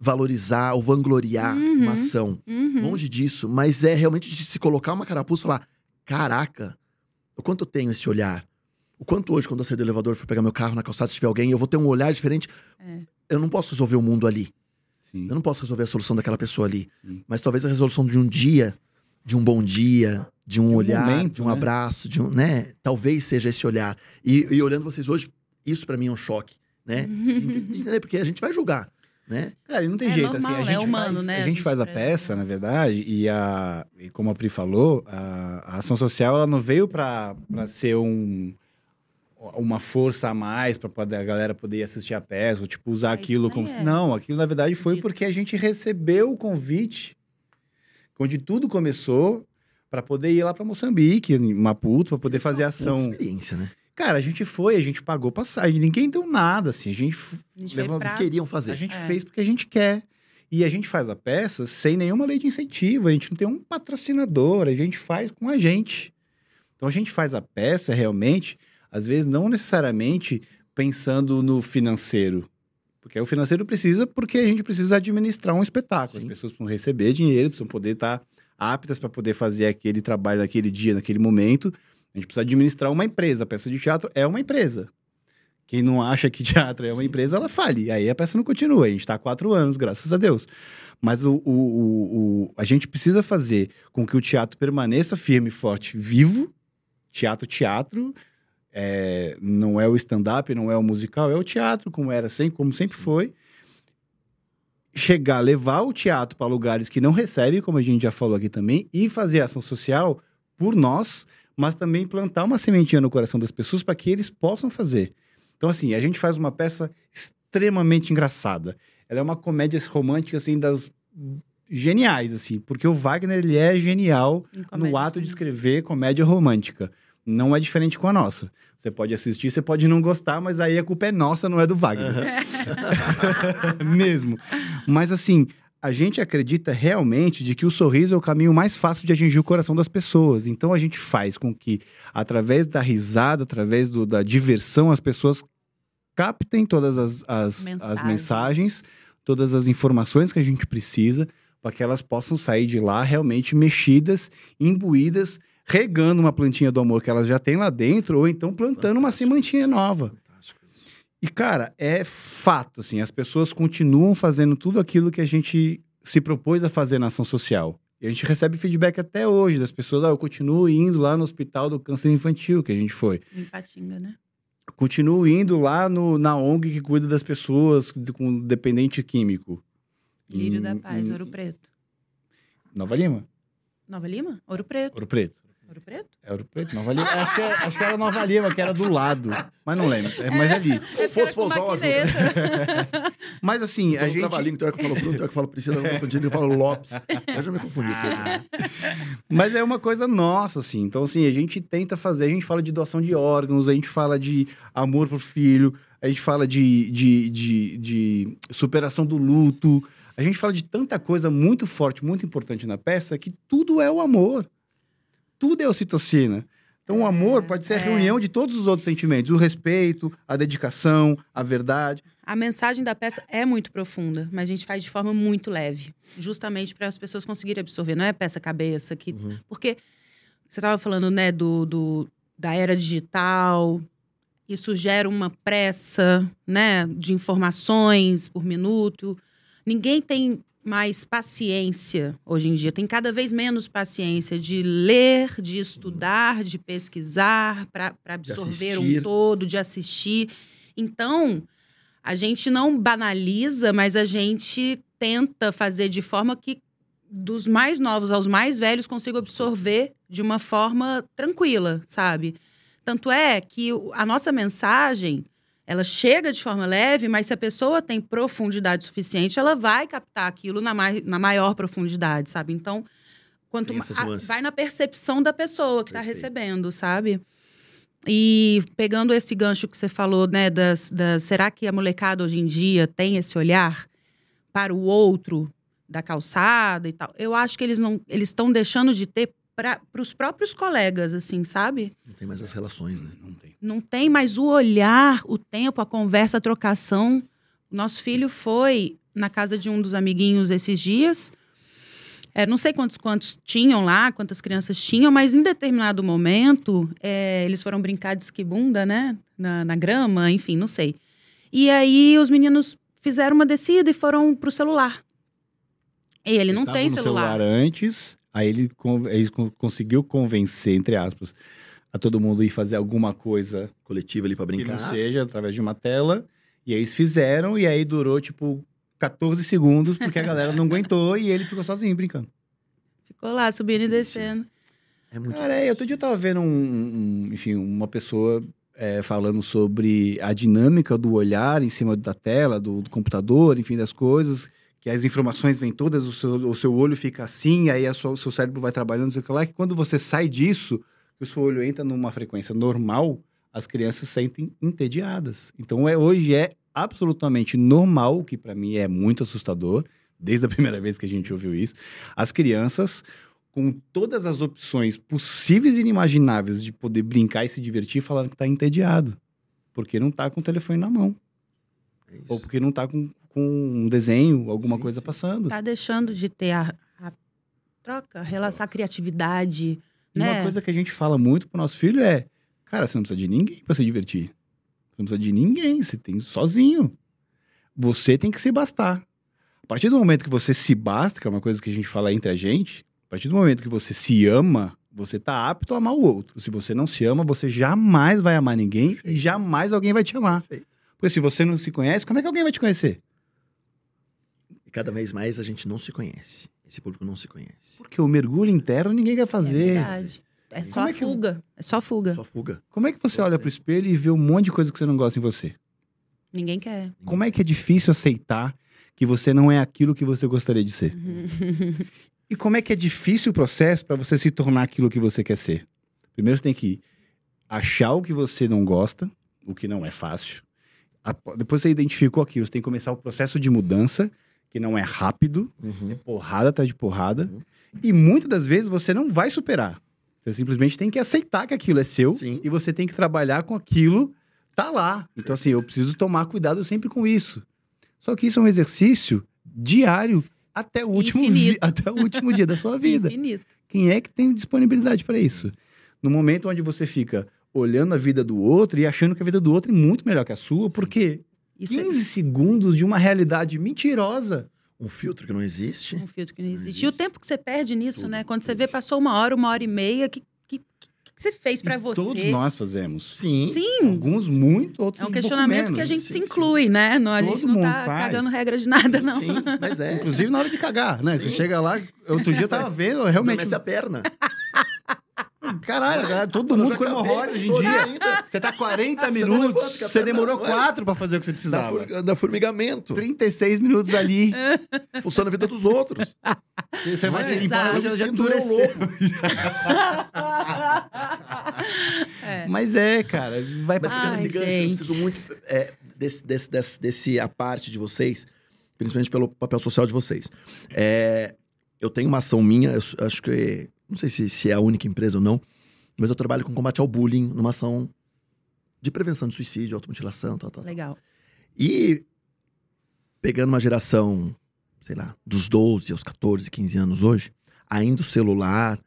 valorizar ou vangloriar Uhum. uma ação. Uhum. Longe disso, mas é realmente de se colocar uma carapuça e falar: caraca, o quanto eu tenho esse olhar. O quanto hoje, quando eu sair do elevador for pegar meu carro na calçada, se tiver alguém, eu vou ter um olhar diferente. É. Eu não posso resolver o mundo ali. Sim. Eu não posso resolver a solução daquela pessoa ali. Sim. Mas talvez a resolução de um dia, de um bom dia, de um De um olhar, momento, de um né? abraço, de um, né? Talvez seja esse olhar. E, e olhando vocês hoje, isso pra mim é um choque, né? De ente- de entender, porque a gente vai julgar, né? Cara, e não tem É jeito, normal, assim, a é gente humano, faz, né? a A gente faz a preza. peça, na verdade, e, a, e como a Pri falou, a, a ação social, ela não veio pra pra ser um, uma força a mais para a galera poder assistir a peça, ou tipo, usar Ah, aquilo como. é. Não, aquilo na verdade foi Dito. porque a gente recebeu o convite, onde tudo começou, para poder ir lá para Moçambique, em Maputo, para poder Isso é fazer uma ação. experiência, né? Cara, a gente foi, a gente pagou passagem, ninguém deu nada, assim. A gente, A gente Levou pra... Queriam fazer. a gente É. fez porque a gente quer. E a gente faz a peça sem nenhuma lei de incentivo, a gente não tem um patrocinador, a gente faz com a gente. Então a gente faz a peça realmente, às vezes não necessariamente pensando no financeiro. Porque o financeiro precisa porque a gente precisa administrar um espetáculo. Sim. As pessoas precisam receber dinheiro, precisam poder estar aptas para poder fazer aquele trabalho naquele dia, naquele momento. A gente precisa administrar uma empresa. A peça de teatro é uma empresa. Quem não acha que [laughs] teatro é uma empresa, ela fale. Aí a peça não continua. A gente está há quatro anos, graças a Deus. Mas o, o, o- o- a gente precisa fazer com que o teatro permaneça firme, forte, vivo. Teatro, teatro. É, não é o stand-up, não é o musical, é o teatro, como era sempre, como sempre foi. Chegar, levar o teatro para lugares que não recebem, como a gente já falou aqui também, e fazer ação social por nós, mas também plantar uma sementinha no coração das pessoas para que eles possam fazer. Então, assim, a gente faz uma peça extremamente engraçada. Ela é uma comédia romântica, assim, das geniais, assim, porque o Wagner, ele é genial em no comédia ato de escrever comédia romântica. Não é diferente com a nossa. Você pode assistir, você pode não gostar, mas aí a culpa é nossa, não é do Wagner. [laughs] Mesmo. Mas assim, a gente acredita realmente de que o sorriso é o caminho mais fácil de atingir o coração das pessoas. Então a gente faz com que, através da risada, através do- da diversão, as pessoas captem todas as, as, as Mensagens. mensagens, todas as informações que a gente precisa, para que elas possam sair de lá realmente mexidas, imbuídas, regando uma plantinha do amor que elas já têm lá dentro, ou então plantando uma sementinha nova. E, cara, é fato, assim, as pessoas continuam fazendo tudo aquilo que a gente se propôs a fazer na ação social. E a gente recebe feedback até hoje das pessoas, ah, eu continuo indo lá no hospital do câncer infantil que a gente foi. Em Patinga, né? Continuo indo lá no, na ONG que cuida das pessoas com dependente químico. Lírio Em- da Paz, em Ouro Preto. Nova Lima? Nova Lima? Ouro Preto. Ouro Preto. Ouro Preto? É Ouro Preto? Nova Lima? acho, que era, acho que era Nova Lima, que era do lado. Mas não lembro. É, mas é ali. Fosfosol ajuda. [laughs] Mas assim, a A gente. Trabalhinho, tem hora que eu falo Bruno, tem hora que eu falo Priscila, eu me confundi, ele fala Lopes. Eu já me confundi. Ah, [laughs] Mas é uma coisa nossa, assim. Então, assim, a gente tenta fazer, a gente fala de doação de órgãos, a gente fala de amor pro filho, a gente fala de, de, de, de superação do luto. A gente fala de tanta coisa muito forte, muito importante na peça, que tudo é o amor. Tudo é ocitocina. Então, o amor pode ser a é. reunião de todos os outros sentimentos: o respeito, a dedicação, a verdade. A mensagem da peça é muito profunda, mas a gente faz de forma muito leve, justamente para as pessoas conseguirem absorver. Não é peça cabeça que, Uhum. porque você estava falando, né, do, do da era digital. Isso gera uma pressa, né, de informações por minuto. Ninguém tem mais paciência hoje em dia. Tem cada vez menos paciência de ler, de estudar, de pesquisar, para absorver um todo, de assistir. Então, a gente não banaliza, mas a gente tenta fazer de forma que dos mais novos aos mais velhos consigam absorver de uma forma tranquila, sabe? Tanto é que a nossa mensagem, ela chega de forma leve, mas se a pessoa tem profundidade suficiente, ela vai captar aquilo na, mai- na maior profundidade, sabe? Então, quanto a- vai na percepção da pessoa que está recebendo, sabe? E pegando esse gancho que você falou, né, das, das, será que a molecada hoje em dia tem esse olhar para o outro da calçada e tal? Eu acho que eles não, eles estão deixando de ter para os próprios colegas, assim, sabe? Não tem mais as relações, né? Não tem. Não tem mais o olhar, o tempo, a conversa, a trocação. Nosso filho foi na casa de um dos amiguinhos esses dias. É, não sei quantos, quantos tinham lá, quantas crianças tinham, mas em determinado momento é, eles foram brincar de esquibunda, né? Na, na grama, enfim, não sei. E aí os meninos fizeram uma descida e foram pro celular. E ele não Estavam tem no celular. antes, aí ele, ele con- conseguiu convencer, entre aspas, a todo mundo ir fazer alguma coisa Coletiva ali pra que brincar. não seja através de uma tela. E aí eles fizeram, e aí durou, tipo, 14 segundos, porque a galera não aguentou e ele ficou sozinho brincando. Ficou lá, subindo e descendo. É muito Cara, é, outro dia eu tava vendo um, um- enfim, uma pessoa é, falando sobre a dinâmica do olhar em cima da tela, do, do computador, enfim, das coisas, as informações vêm todas, o seu, o seu olho fica assim, aí a sua- o seu cérebro vai trabalhando, não sei o que lá, que quando você sai disso, que o seu olho entra numa frequência normal, as crianças se sentem entediadas. Então, é, hoje é absolutamente normal, o que para mim é muito assustador, desde a primeira vez que a gente ouviu isso, as crianças com todas as opções possíveis e inimagináveis de poder brincar e se divertir, falando que tá entediado. Porque não tá com o telefone na mão. É. Ou porque não tá com, com um desenho, alguma Sim, coisa passando. Tá deixando de ter a, a troca, relação, a criatividade. E uma né? coisa que a gente fala muito pro nosso filho é: cara, você não precisa de ninguém para se divertir. Você não precisa de ninguém, você tem sozinho. Você tem que se bastar. A partir do momento que você se basta, que é uma coisa que a gente fala entre a gente, a partir do momento que você se ama, você tá apto a amar o outro. Se você não se ama, você jamais vai amar ninguém e jamais alguém vai te amar. Porque se você não se conhece, como é que alguém vai te conhecer? Cada vez mais a gente não se conhece. Esse público não se conhece. Porque o mergulho interno ninguém quer É fazer. verdade. É só Como a é eu- fuga. É só fuga. Só fuga. como é que você olha pro espelho e vê um monte de coisa que você não gosta em você? Ninguém quer. Como é que é difícil aceitar que você não é aquilo que você gostaria de ser? E como é que é difícil o processo para você se tornar aquilo que você quer ser? Primeiro você tem que achar o que você não gosta, o que não é fácil. Depois você identificou aquilo, você tem que começar o processo de mudança, não é rápido, Uhum. é porrada atrás de porrada. Uhum. E muitas das vezes você não vai superar. Você simplesmente tem que aceitar que aquilo é seu Sim. e você tem que trabalhar com aquilo, tá lá. Então, assim, eu preciso tomar cuidado sempre com isso. Só que isso é um exercício diário até o último, até o último dia da sua [laughs] vida. Infinito. Quem é que tem disponibilidade para isso? No momento onde você fica olhando a vida do outro e achando que a vida do outro é muito melhor que a sua, porque Isso é 15 segundos de uma realidade mentirosa. Um filtro que não existe. um filtro que não Não existe. E o existe. tempo que você perde nisso, Tudo, né? Quando você vê, passou uma hora, uma hora e meia, que que, que, que você fez pra E você? Todos nós fazemos. Sim. Sim. Alguns muito, outros É um questionamento menos. que a gente sim, se sim. inclui, né? Não, a Todo gente não mundo tá faz. cagando regra de nada, não. Sim, mas é. Inclusive na hora de cagar, né? Você chega lá, outro dia eu tava vendo, realmente. Adormece a perna. [laughs] Caralho, cara, todo mundo com hemorroida hoje em dia. ainda. Você tá 40 Você não minutos, você perna demorou vai. 4 pra fazer o que você Da, precisava. for- da formigamento. 36 minutos ali. [laughs] Funciona a vida dos outros. Você, você vai se limpar, Exato. já, um endureceu. [laughs] É. Mas é, cara, vai Ai, esse gancho, eu preciso muito é, desse, desse, desse, desse a parte de vocês, principalmente pelo papel social de vocês. É, eu tenho uma ação minha, acho que. Não sei se, se é a única empresa ou não, mas eu trabalho com combate ao bullying numa ação de prevenção de suicídio, automutilação, tal, tal, tal. Legal. E pegando uma geração, sei lá, dos 12 aos 14, 15 anos hoje, ainda o celular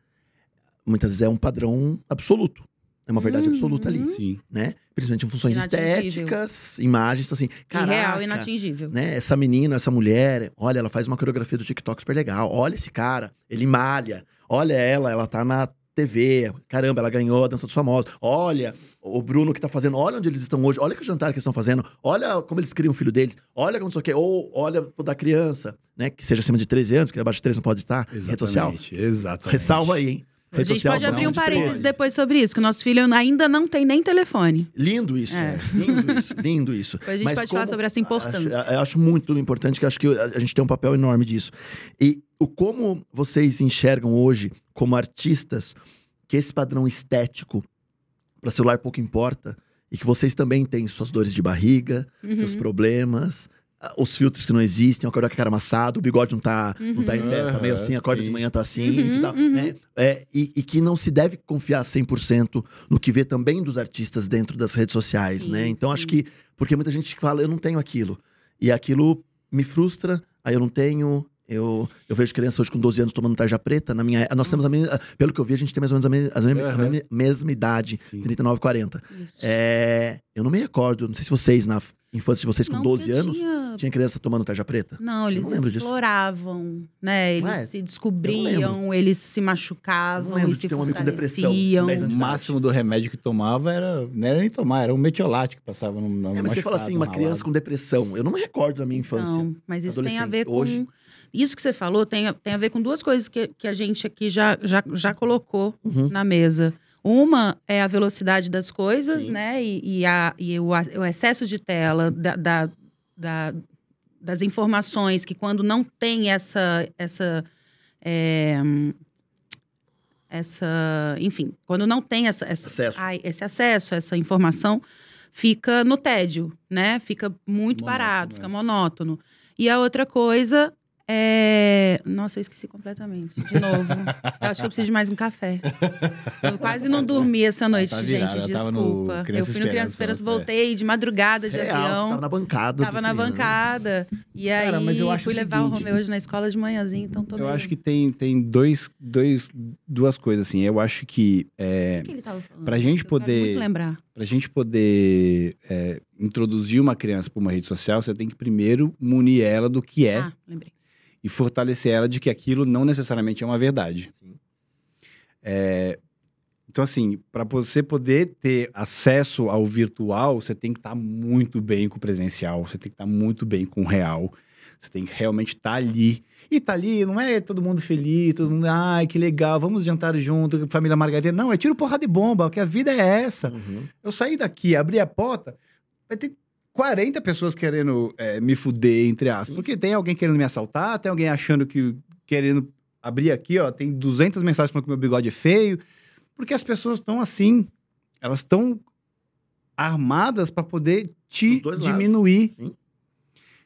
muitas vezes é um padrão absoluto. É uma verdade Uhum. absoluta ali, Sim. né? Principalmente em funções estéticas, imagens, então assim, caraca, Irreal, inatingível. né? Essa menina, essa mulher, olha, ela faz uma coreografia do TikTok super legal. Olha esse cara, ele malha. Olha ela, ela tá na TV. Caramba, ela ganhou a dança dos famosos. Olha o Bruno que tá fazendo, olha onde eles estão hoje, olha que jantar que eles estão fazendo, olha como eles criam o filho deles, olha como não sei o quê, ou olha o da criança, né? Que seja acima de 13 anos, porque abaixo de 13 não pode estar. Rede social. Exatamente, exatamente. Ressalva aí, hein? A gente pode abrir um parênteses 13. depois sobre isso, que o nosso filho ainda não tem nem telefone. Lindo isso, É. lindo isso, lindo isso. Depois a gente Mas pode falar sobre essa importância. Acho, eu acho muito importante, que acho que a gente tem um papel enorme disso. E o como vocês enxergam hoje, como artistas, que esse padrão estético para celular pouco importa, e que vocês também têm suas dores de barriga, seus Uhum. problemas, ah, os filtros que não existem, acordar com a cara amassada, o bigode não tá, não tá em pé, tá meio assim, acorda de Sim. manhã tá assim, Uhum, e tal, uhum. né? É, e, e que não se deve confiar 100% no que vê também dos artistas dentro das redes sociais, né? Sim, Então sim. acho que, porque muita gente fala, eu não tenho aquilo, e aquilo me frustra, aí eu não tenho... Eu, eu vejo criança hoje com 12 anos tomando tarja preta. Na minha, nós temos a mesma, pelo que eu vi, a gente tem mais ou menos a, me- as mesma- a Aham. mesma- mesma idade, Sim. 39, 40. Isso. É, eu não me recordo, não sei se vocês, na infância de vocês com Não, 12 porque anos, tinha- tinha criança tomando tarja preta? Não, eles não lembro disso. exploravam, né? Eles Não é? se descobriam, eles se Eu não machucavam lembro e de se um amigo com depressão, fortaleciam. 10 anos O máximo do remédio que tomava era. Não era nem tomar, era um metiolate que passava no. no É, mas você fala assim, uma criança com depressão. Eu não me recordo da minha infância. Não, mas isso tem a ver com. Hoje- Isso que você falou tem, a- tem a ver com duas coisas que, que a gente aqui já, já, já colocou Uhum. na mesa. Uma é a velocidade das coisas, Sim. né? E, e a- e o, o excesso de tela, da, da- da- das informações, que quando não tem essa. essa é, essa. Enfim, quando não tem essa, essa- Acesso. ai, esse acesso, essa informação, fica no tédio, né? Fica muito Monótono, parado, é. fica monótono. E a outra coisa é. Nossa, eu esqueci completamente. De [laughs] novo. eu acho que eu preciso de mais um café. Eu quase não dormi essa noite, tá virada, gente. Desculpa. Criança eu fui no Criança Esperança, é. voltei de madrugada de Real, você avião. tava na bancada. Tava na criança. bancada. E aí Cara, mas eu acho fui o levar o seguinte, Romeu hoje na escola de manhãzinha, então tô Eu meio- acho que tem, tem dois, dois, duas coisas, assim. Eu acho que é, O que ele tava falando? pra gente Eu poder- muito lembrar. pra gente poder é, introduzir uma criança para uma rede social, você tem que primeiro munir ela do que é Ah, lembrei. E fortalecer ela de que aquilo não necessariamente é uma verdade. É, então, assim, para você poder ter acesso ao virtual, você tem que estar muito bem com o presencial, você tem que estar muito bem com o real, você tem que realmente estar ali. E tá ali, não é todo mundo feliz, todo mundo, ai, que legal, vamos jantar junto, família Margarida. Não, é tiro porrada de bomba, que a vida é essa. Uhum. Eu sair daqui, abrir a porta, vai ter 40 pessoas querendo é, me fuder, entre aspas. Sim, Porque tem alguém querendo me assaltar, tem alguém achando que. querendo abrir aqui, ó, tem 200 mensagens falando que meu bigode é feio. Porque as pessoas estão assim, elas estão armadas para poder te diminuir.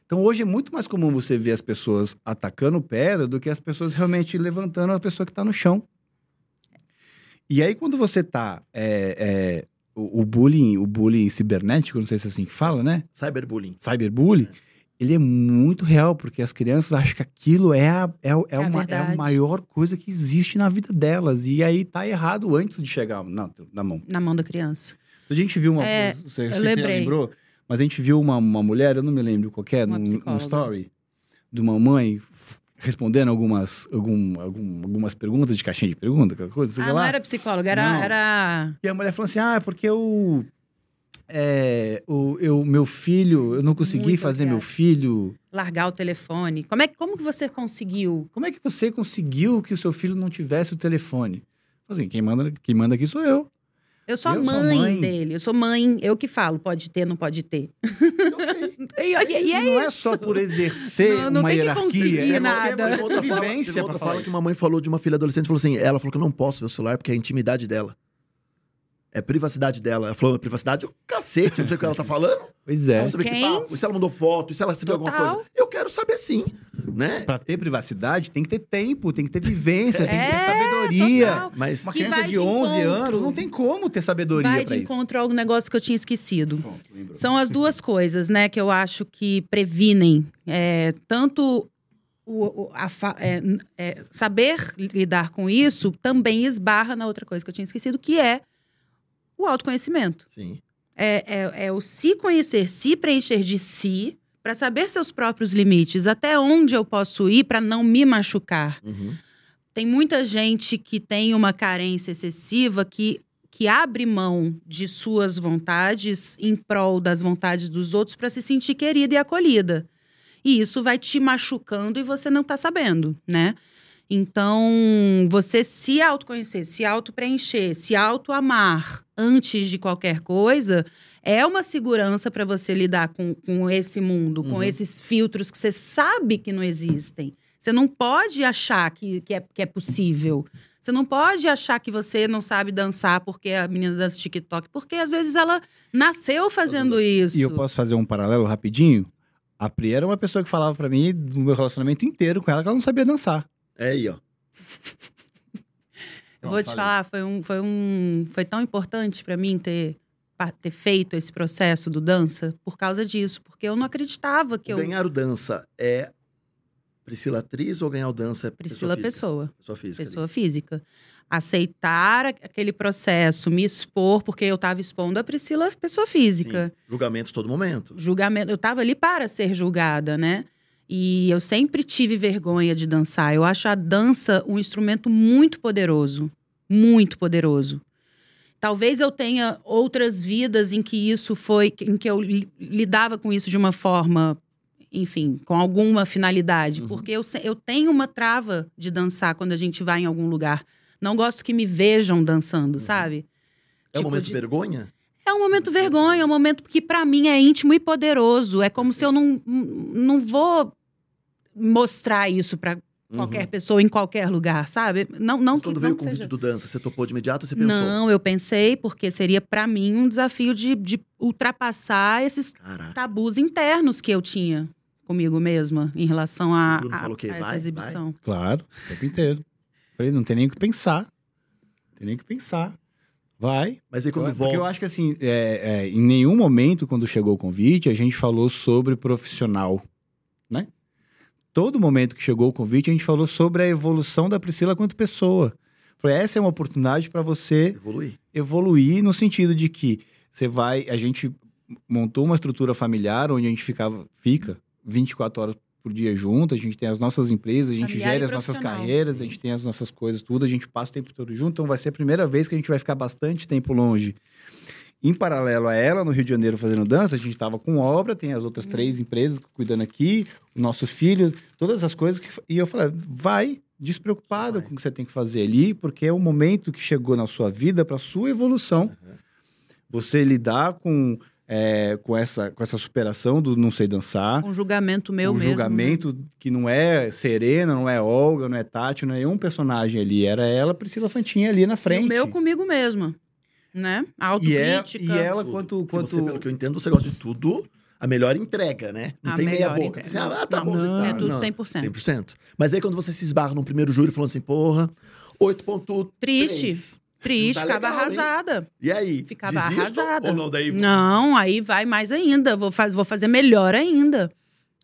Então hoje é muito mais comum você ver as pessoas atacando pedra do que as pessoas realmente levantando a pessoa que está no chão. E aí quando você tá é, é, o, o bullying, o bullying cibernético, não sei se é assim que fala, né? Cyberbullying. Cyberbullying, ele é muito real, porque as crianças acham que aquilo é a, é, é É a uma, é a maior coisa que existe na vida delas. E aí tá errado antes de chegar na, na mão. Na mão da criança. A gente viu uma. É, você, você lembrou? Mas a gente viu uma, uma mulher, eu não me lembro qual que é, Uma num, story, de uma mãe respondendo algumas, algum, algum- algumas perguntas de caixinha de pergunta, aquela coisa, Ah, não lá. era psicóloga, era. Não. era... E a mulher falou assim: ah, é porque eu. É, o eu, meu filho, eu não consegui Muito fazer meu obrigada. filho. Largar o telefone. Como, é, que- como que você conseguiu? Como é que você conseguiu que o seu filho não tivesse o telefone? Assim, quem manda, quem manda aqui sou eu. Eu sou a Eu sou mãe, mãe. dele. Eu sou mãe, eu que falo, pode ter, não pode ter. [laughs] E, e- e é não é só por exercer Não- não uma tem que hierarquia. conseguir é nada. outra fala, vivência outra falar fala que uma mãe falou de uma filha adolescente, falou assim, ela falou que eu não posso ver o celular porque é a intimidade dela. É privacidade dela. Ela falou, privacidade, o cacete, não sei o que ela tá falando. [laughs] Pois é. Saber que Quem? tal. E se ela mandou foto, e se ela recebeu alguma Total. coisa? Eu quero saber sim, né? Pra ter privacidade, tem que ter tempo, tem que ter vivência, tem que ter É, sabedoria. total. Mas Uma Que criança de de 11 encontro. anos não tem como ter sabedoria Vai pra de isso. encontro ao negócio que eu tinha esquecido. Pronto. São as duas coisas, né, que eu acho que previnem é, tanto o, o- a fa- é, é, saber lidar com isso também esbarra na outra coisa que eu tinha esquecido, que é o autoconhecimento. Sim. É, é- é o se conhecer, se preencher de si, para saber seus próprios limites, até onde eu posso ir para não me machucar. Uhum. Tem muita gente que tem uma carência excessiva que, que abre mão de suas vontades em prol das vontades dos outros para se sentir querida e acolhida. E isso vai te machucando e você não tá sabendo, né? Então, você se autoconhecer, se auto-preencher, se auto-amar antes de qualquer coisa é uma segurança para você lidar com, com esse mundo, com Uhum. esses filtros que você sabe que não existem. Você não pode achar que, que, é, que é possível. Você não pode achar que você não sabe dançar porque a menina dança TikTok, porque às vezes ela nasceu fazendo isso. E eu posso fazer um paralelo rapidinho? A Pri era uma pessoa que falava pra mim, do meu relacionamento inteiro com ela, que ela não sabia dançar. É aí, ó. [laughs] Eu vou te falar, foi, um, foi, um, foi tão importante para mim ter, ter feito esse processo do dança por causa disso, porque eu não acreditava que O eu. Ganhar o dança é Priscila atriz ou ganhar o dança é Priscila pessoa física? Pessoa, Pessoa física. ali. pessoa física. Aceitar aquele processo, me expor, porque eu estava expondo a Priscila, pessoa física. Sim. Julgamento todo momento. julgamento. Eu estava ali para ser julgada, né? E eu sempre tive vergonha de dançar. Eu acho a dança um instrumento muito poderoso. Muito poderoso. Talvez eu tenha outras vidas em que isso foi. em que eu li- lidava com isso de uma forma. Enfim, com alguma finalidade. Uhum. Porque eu, eu tenho uma trava de dançar quando a gente vai em algum lugar. Não gosto que me vejam dançando, sabe? É um Tipo momento de- vergonha? É um momento vergonha, é um momento que pra mim é íntimo e poderoso. É como se eu não, não vou mostrar isso pra qualquer Uhum. pessoa em qualquer lugar, sabe? Não, não Mas que quando não veio o que convite seja- do dança, você topou de imediato ou você pensou? Não, eu pensei porque seria pra mim um desafio de, de ultrapassar esses Caraca. tabus internos que eu tinha comigo mesma em relação a, O Bruno a- falou o quê? a essa Vai, exibição. Claro, o tempo inteiro. Falei, não tem nem o que pensar. Não tem nem o que pensar. Vai. Mas aí quando Eu- volta. Porque eu acho que assim, é, é, em nenhum momento, quando chegou o convite, a gente falou sobre profissional, né? Todo momento que chegou o convite, a gente falou sobre a evolução da Priscila quanto pessoa. Falei, essa é uma oportunidade para você Evoluir. evoluir no sentido de que você vai, a gente montou uma estrutura familiar onde a gente ficava, fica 24 horas por dia junto, a gente tem as nossas empresas, a gente Familiar gera as nossas carreiras, a gente tem as nossas coisas, tudo, a gente passa o tempo todo junto, então vai ser a primeira vez que a gente vai ficar bastante tempo longe. Em paralelo a ela, no Rio de Janeiro fazendo dança, a gente estava com obra, tem as outras três empresas cuidando aqui, o nosso filho, todas as coisas. Que... E eu falei, vai despreocupado Vai. com o que você tem que fazer ali, porque é o momento que chegou na sua vida para sua evolução. Você lidar com, é, com, essa, com essa superação do não sei dançar. Um julgamento meu um mesmo. né? julgamento que não é Serena, não é Olga, não é Tati, não é nenhum personagem ali. Era ela, Priscila Fantinha, ali na E frente. o meu comigo mesma. Né? A e, é, autocrítica. e ela, quanto. Quanto... Você, pelo que eu entendo, você gosta de tudo. A melhor entrega, né? Não A tem meia boca. Você, ah, tá Não, bom, não, tá, é tudo não. 100%. 100%. Mas aí quando você se esbarra num primeiro júri falando assim, porra, 8.3. Triste. Triste, Tá ficava legal, hein? arrasada. E aí? Ficava desisto arrasada. Ou não, daí... Não, aí vai mais ainda. Vou, faz, vou fazer melhor ainda.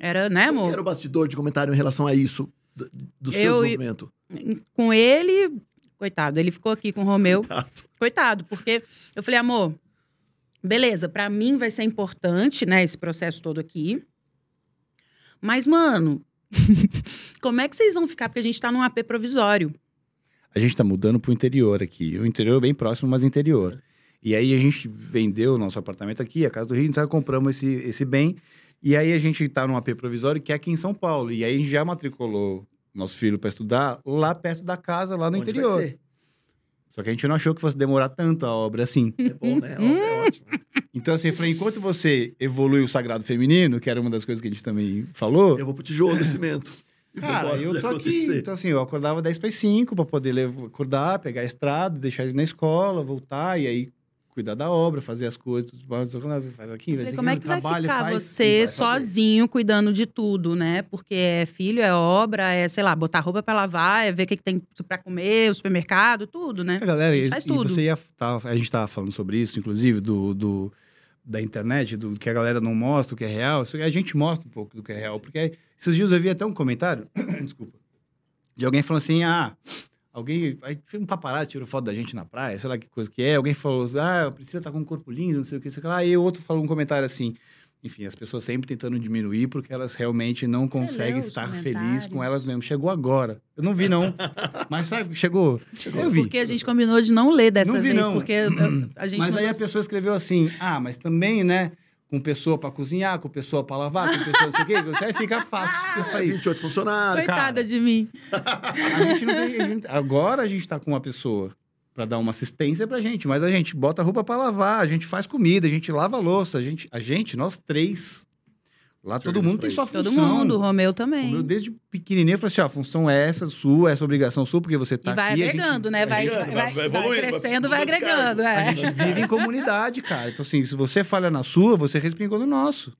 Era, né, Como amor? era o bastidor de comentário em relação a isso, do, do seu Eu- desenvolvimento? Com ele, coitado, ele ficou aqui com o Romeu. Tá. Coitado, porque eu falei, amor, beleza, pra mim vai ser importante, né, esse processo todo aqui. Mas, mano, [laughs] como é que vocês vão ficar? Porque a gente tá num AP provisório. A gente tá mudando pro interior aqui. O interior é bem próximo, mas interior. E aí a gente vendeu o nosso apartamento aqui, a Casa do Rio, então compramos esse, esse bem. E aí a gente tá num AP provisório que é aqui em São Paulo. E aí a gente já matriculou nosso filho para estudar lá perto da casa, lá no Onde interior. vai ser? Só que a gente não achou que fosse demorar tanto a obra assim. É bom, né? É [laughs] ótimo. Então, assim, eu falei, enquanto você evolui o sagrado feminino, que era uma das coisas que a gente também falou, Eu vou pro tijolo do cimento. Cara, eu tô aqui. acontecer. Então, assim, eu acordava 10 para 5 para poder levar, acordar, pegar a estrada, deixar ele na escola, voltar e aí cuidar da obra, fazer as coisas, faz aqui, vai fazer como é que vai trabalha, ficar faz, e você sozinho cuidando de tudo, né? Porque é filho, é obra, é, sei lá, botar roupa pra lavar, é ver o que, que tem pra comer, o supermercado, tudo, né? A galera, A gente e- faz e tudo. você ia, tá, a gente tava falando sobre isso, inclusive, do, do- da internet, do que a galera não mostra, o que é real. A gente mostra um pouco do que é real, porque esses dias eu vi até um comentário, [coughs] desculpa, de alguém falando assim, ah, alguém, aí um paparazzi tirou foto da gente na praia, sei lá que coisa que é, alguém falou, ah, a Priscila tá com um corpo lindo, não sei o que, sei o que lá, e o outro falou um comentário assim, enfim, as pessoas sempre tentando diminuir porque elas realmente não conseguem leu os estar felizes com elas mesmas. Chegou agora. Eu não vi, não. [laughs] Mas sabe, chegou. Eu vi. Porque a gente combinou de não ler dessa Não vi, vez, não. porque a gente Mas não aí a gostou. pessoa escreveu assim: ah, mas também, né? Com pessoa pra cozinhar, com pessoa pra lavar, com pessoa não sei o quê. Isso aí fica fácil. [laughs] Eu É, falei, 28 funcionários. Coitada de mim. a gente não tem. a gente- agora a gente tá com uma pessoa pra dar uma assistência pra gente, mas a gente bota roupa pra lavar, a gente faz comida, a gente lava a louça, a gente, a gente nós três. Lá Se todo mundo tem sua função. Todo mundo, o Romeu O também. meu, desde pequenininho, eu falei assim: ó, a função é essa sua, essa obrigação sua, porque você tá E vai aqui. a gente- agregando, né? a Vai, gente- vai, vai- vai, vai crescendo, vai vai agregando. A É. gente vive em comunidade, cara. Então, assim, se você falha na sua, você respingou no nosso.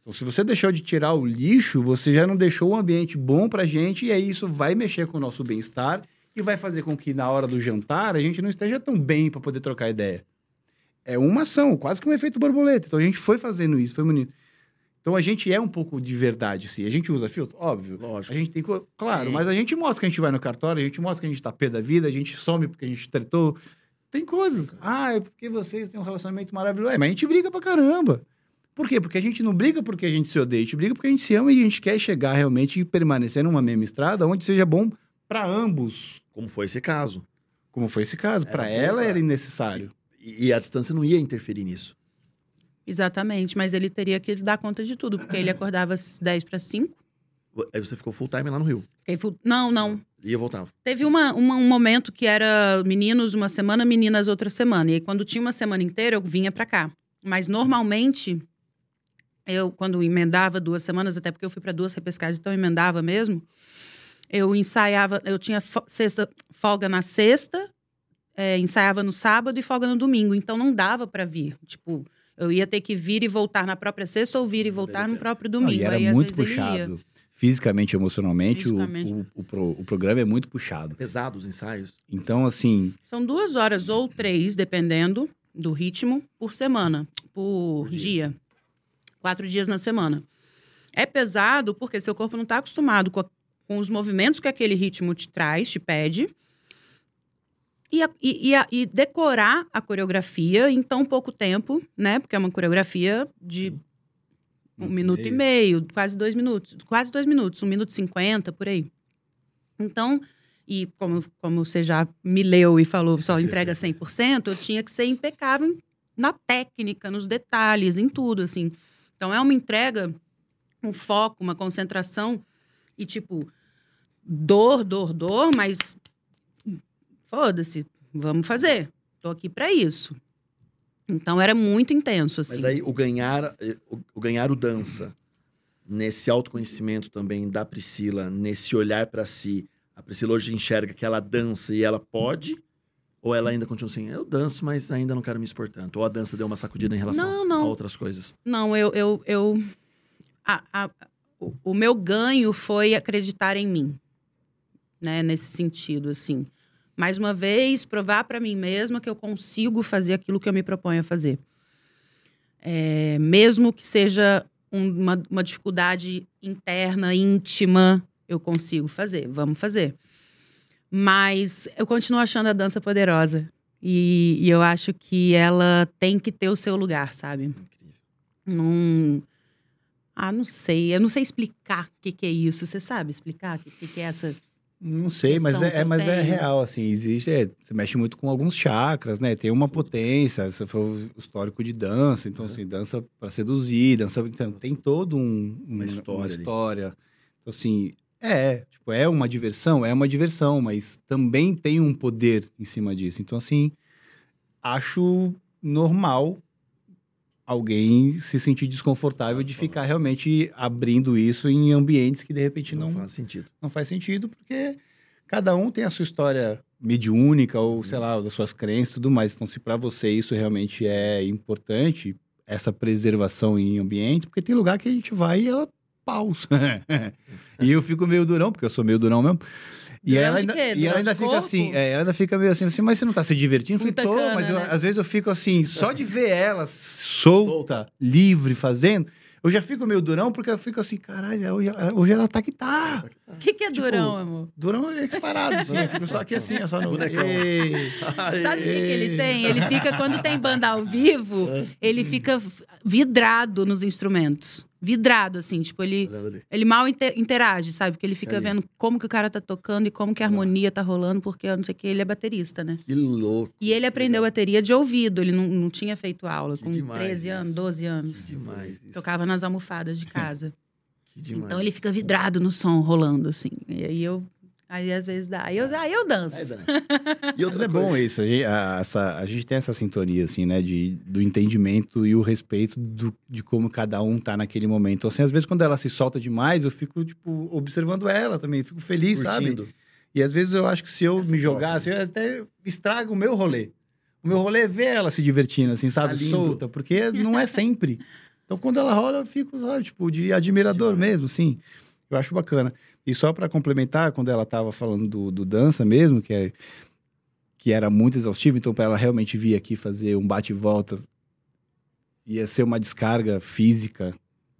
Então, se você deixou de tirar o lixo, você já não deixou um ambiente bom pra gente, e aí isso vai mexer com o nosso bem-estar e vai fazer com que na hora do jantar a gente não esteja tão bem pra poder trocar ideia. É uma ação, quase que um efeito borboleta. Então a gente foi fazendo isso, foi bonito. Então a gente é um pouco de verdade, sim. A gente usa filtro? Óbvio. Lógico. A gente tem. Claro, É. mas a gente mostra que a gente vai no cartório, a gente mostra que a gente tá pé da vida, a gente some porque a gente tretou. Tem coisas. Ah, é porque vocês têm um relacionamento maravilhoso. É, mas a gente briga pra caramba. Por quê? Porque a gente não briga porque a gente se odeia, a gente briga porque a gente se ama e a gente quer chegar realmente e permanecer numa mesma estrada onde seja bom pra ambos. Como foi esse caso. Como foi esse caso. Bom ela era necessário. E, e a distância não ia interferir nisso. Exatamente, mas ele teria que dar conta de tudo, porque ele acordava às 10 para 5. Aí você ficou full time lá no Rio. Full- Não, não. E eu voltava. Teve uma, uma- um momento que era meninos uma semana, meninas outra semana. E aí, quando tinha uma semana inteira, eu vinha pra cá. Mas normalmente, eu, quando emendava duas semanas, até porque eu fui pra duas repescagens, então eu emendava mesmo, eu ensaiava, eu tinha sexta, folga na sexta, é, ensaiava no sábado e folga no domingo. Então não dava pra vir. Tipo, eu ia ter que vir e voltar na própria sexta ou vir e voltar no próprio Não, domingo. e era aí, muito puxado. Fisicamente e emocionalmente, o- Fisicamente. O, o, pro- o programa é muito puxado. Pesados os ensaios. Então, assim, São duas horas ou três, dependendo do ritmo, por semana, por, Por dia. dia. Quatro dias na semana. É pesado porque seu corpo não está acostumado com, a- com os movimentos que aquele ritmo te traz, te pede. E, a- e- a- e decorar a coreografia em tão pouco tempo, né? Porque é uma coreografia de um minuto e meio, quase dois minutos. Quase dois minutos, um minuto e cinquenta, por aí. Então, e como, como você já me leu e falou, só entrega [laughs] 100%, eu tinha que ser impecável na técnica, nos detalhes, em tudo, assim. Então, é uma entrega, um foco, uma concentração e, tipo, dor, dor, dor, mas foda-se, vamos fazer. Tô aqui para isso. Então, era muito intenso, assim. Mas aí o ganhar, eh, o, o ganhar o dança, nesse autoconhecimento também da Priscila, nesse olhar pra si, a Priscila hoje enxerga que ela dança e ela pode? Ou ela ainda continua assim, eu danço, mas ainda não quero me expor tanto? Ou a dança deu uma sacudida em relação Não, não. a outras coisas? Não, eu. eu, eu a- a- o, o meu ganho foi acreditar em mim, né? Nesse sentido, assim. Mais uma vez, provar para mim mesma que eu consigo fazer aquilo que eu me proponho a fazer. É, mesmo que seja um- uma, uma dificuldade interna, íntima, eu consigo fazer. Vamos fazer. Mas eu continuo achando a dança poderosa. E, e eu acho que ela tem que ter o seu lugar, sabe? Incrível. Não. Ah, não sei. Eu não sei explicar o que, que é isso. Você sabe explicar o que, que, que é essa. Não sei, mas é, é- mas é real, assim, existe, é, você mexe muito com alguns chakras, né? Tem uma potência, for o histórico de dança, então, É. assim, dança para seduzir, dança, então, tem todo um, Uma história uma história. Então, assim, é, tipo, é uma diversão, é uma diversão, mas também tem um poder em cima disso. Então, assim, acho normal alguém se sentir desconfortável de ficar realmente abrindo isso em ambientes que de repente Não, não, faz sentido. não faz sentido, porque cada um tem a sua história mediúnica ou, sei lá, das suas crenças e tudo mais. Então, se para você isso realmente é importante, essa preservação em ambiente, porque tem lugar que a gente vai e ela pausa. [laughs] e eu fico meio durão, porque eu sou meio durão mesmo. E ela ainda, e ela ainda fica corpo? assim, é, ela ainda fica meio assim, assim, mas você não tá se divertindo? Eu falei, tô, cana, mas eu- né? às vezes eu fico assim, só de ver ela solta, livre, fazendo, eu já fico meio durão, porque eu fico assim, caralho, hoje, hoje ela tá que tá. O que, que é Tipo, durão, amor? Durão é parado, assim, eu fico só aqui assim, só no Bonecão. Sabe o que, que ele tem? Ele fica, quando tem banda ao vivo, [laughs] É. ele fica vidrado nos instrumentos. Vidrado, assim, tipo, ele. Ele mal inte- interage, sabe? Porque ele fica Ali. vendo como que o cara tá tocando e como que a harmonia tá rolando, porque eu não sei o que, ele é baterista, né? Que louco. E ele aprendeu bateria de ouvido, ele não, não tinha feito aula, Que com demais 13 anos, isso. 12 anos. Que demais isso. Tocava nas almofadas de [laughs] casa. Que demais. Então ele fica vidrado no som rolando, assim. E aí eu. Aí às vezes dá. Aí eu, aí eu danço. Aí. [laughs] E Mas outra é bom isso, a gente, a, essa- a gente tem essa sintonia, assim, né, de, do entendimento e o respeito do- de como cada um tá naquele momento. Então, assim, às vezes quando ela se solta demais, eu fico, tipo, observando ela também, fico feliz, sabe? curtindo. E às vezes eu acho que se eu Essa me troca, jogasse, eu até estrago o meu rolê. O meu rolê é ver ela se divertindo, assim, sabe? Tá lindo. Solta, porque não é sempre. [laughs] Então, quando ela rola, eu fico, sabe, tipo, de admirador Demais. mesmo, sim. Eu acho bacana. E só para complementar, quando ela tava falando do, do dança mesmo, que, é, que era muito exaustivo, então para ela realmente vir aqui fazer um bate e volta, ia ser uma descarga física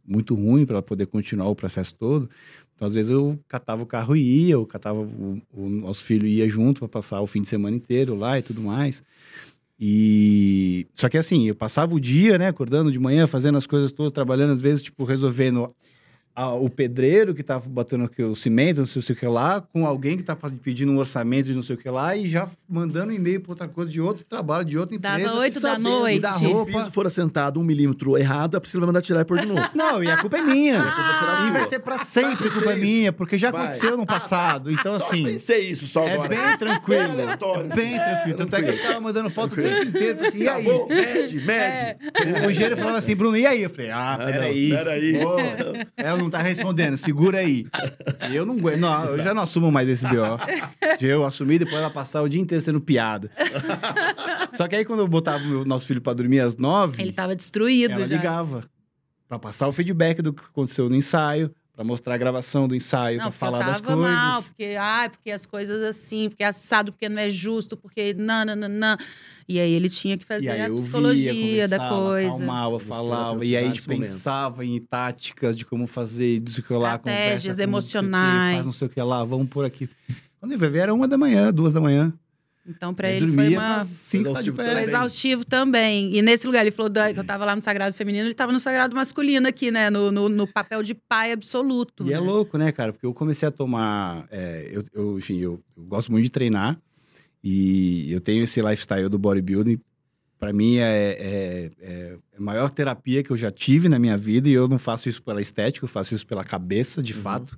muito ruim para ela poder continuar o processo todo. Então, às vezes, eu catava o carro e ia, eu catava o, o nosso filho ia junto para passar o fim de semana inteiro lá e tudo mais. E só que assim, eu passava o dia, né, acordando de manhã, fazendo as coisas todas, trabalhando às vezes, tipo, resolvendo a- o pedreiro que tá botando aqui o cimento, não sei o que lá, com alguém que tá pedindo um orçamento de não sei o que lá e já mandando um e-mail para outra coisa de outro trabalho, de outra Dava empresa. oito da noite. da Se o roupa. piso for assentado um milímetro errado, a Priscila vai mandar tirar e pôr de novo. [laughs] Não, e a culpa é minha. culpa será e sua. vai ser pra sempre Vai culpa ser minha, porque já Vai. aconteceu no passado. Então, Só assim, pensei isso só é agora. bem tranquilo. É aleatório, bem tranquilo. Tanto é que eu ficava mandando foto o tempo inteiro. Assim, e aí? mede, mede. O engenheiro falava assim, Bruno, e aí? Eu falei, ah, não, peraí. peraí. Pô, ela não tá respondendo, segura aí. E eu não aguento, não, eu já não assumo mais esse BO. Eu assumi, depois ela passar o dia inteiro sendo piada. Só que aí quando eu botava o nosso filho pra dormir às nove, Ele tava destruído ela já. ligava. Pra passar o feedback do que aconteceu no ensaio, pra mostrar a gravação do ensaio, Não, pra porque falar das coisas. mal, porque, ai, porque as coisas assim, porque é assado, porque não é justo, porque nananana. E aí ele tinha que E fazer aí a eu psicologia via, da coisa. Acalmava, falava, e aí a gente pensava em táticas de como fazer, não sei o que lá, Estratégias com não sei o quê, emocionais. faz não sei o que lá, vamos por aqui. Quando eu ia ver, era uma da manhã, duas da manhã. Então, pra Aí ele foi uma... cinco tá de Exaustivo pé. Foi também. exaustivo também. E nesse lugar, ele falou que eu tava lá no Sagrado Feminino, ele tava no Sagrado Masculino aqui, né? No, no, no papel de pai absoluto. E é né? louco, né, cara? Porque eu comecei a tomar. é, eu, eu, enfim, eu, eu gosto muito de treinar. E eu tenho esse lifestyle do bodybuilding. Pra mim, é, é, é a maior terapia que eu já tive na minha vida. E eu não faço isso pela estética, eu faço isso pela cabeça, de Uhum. fato.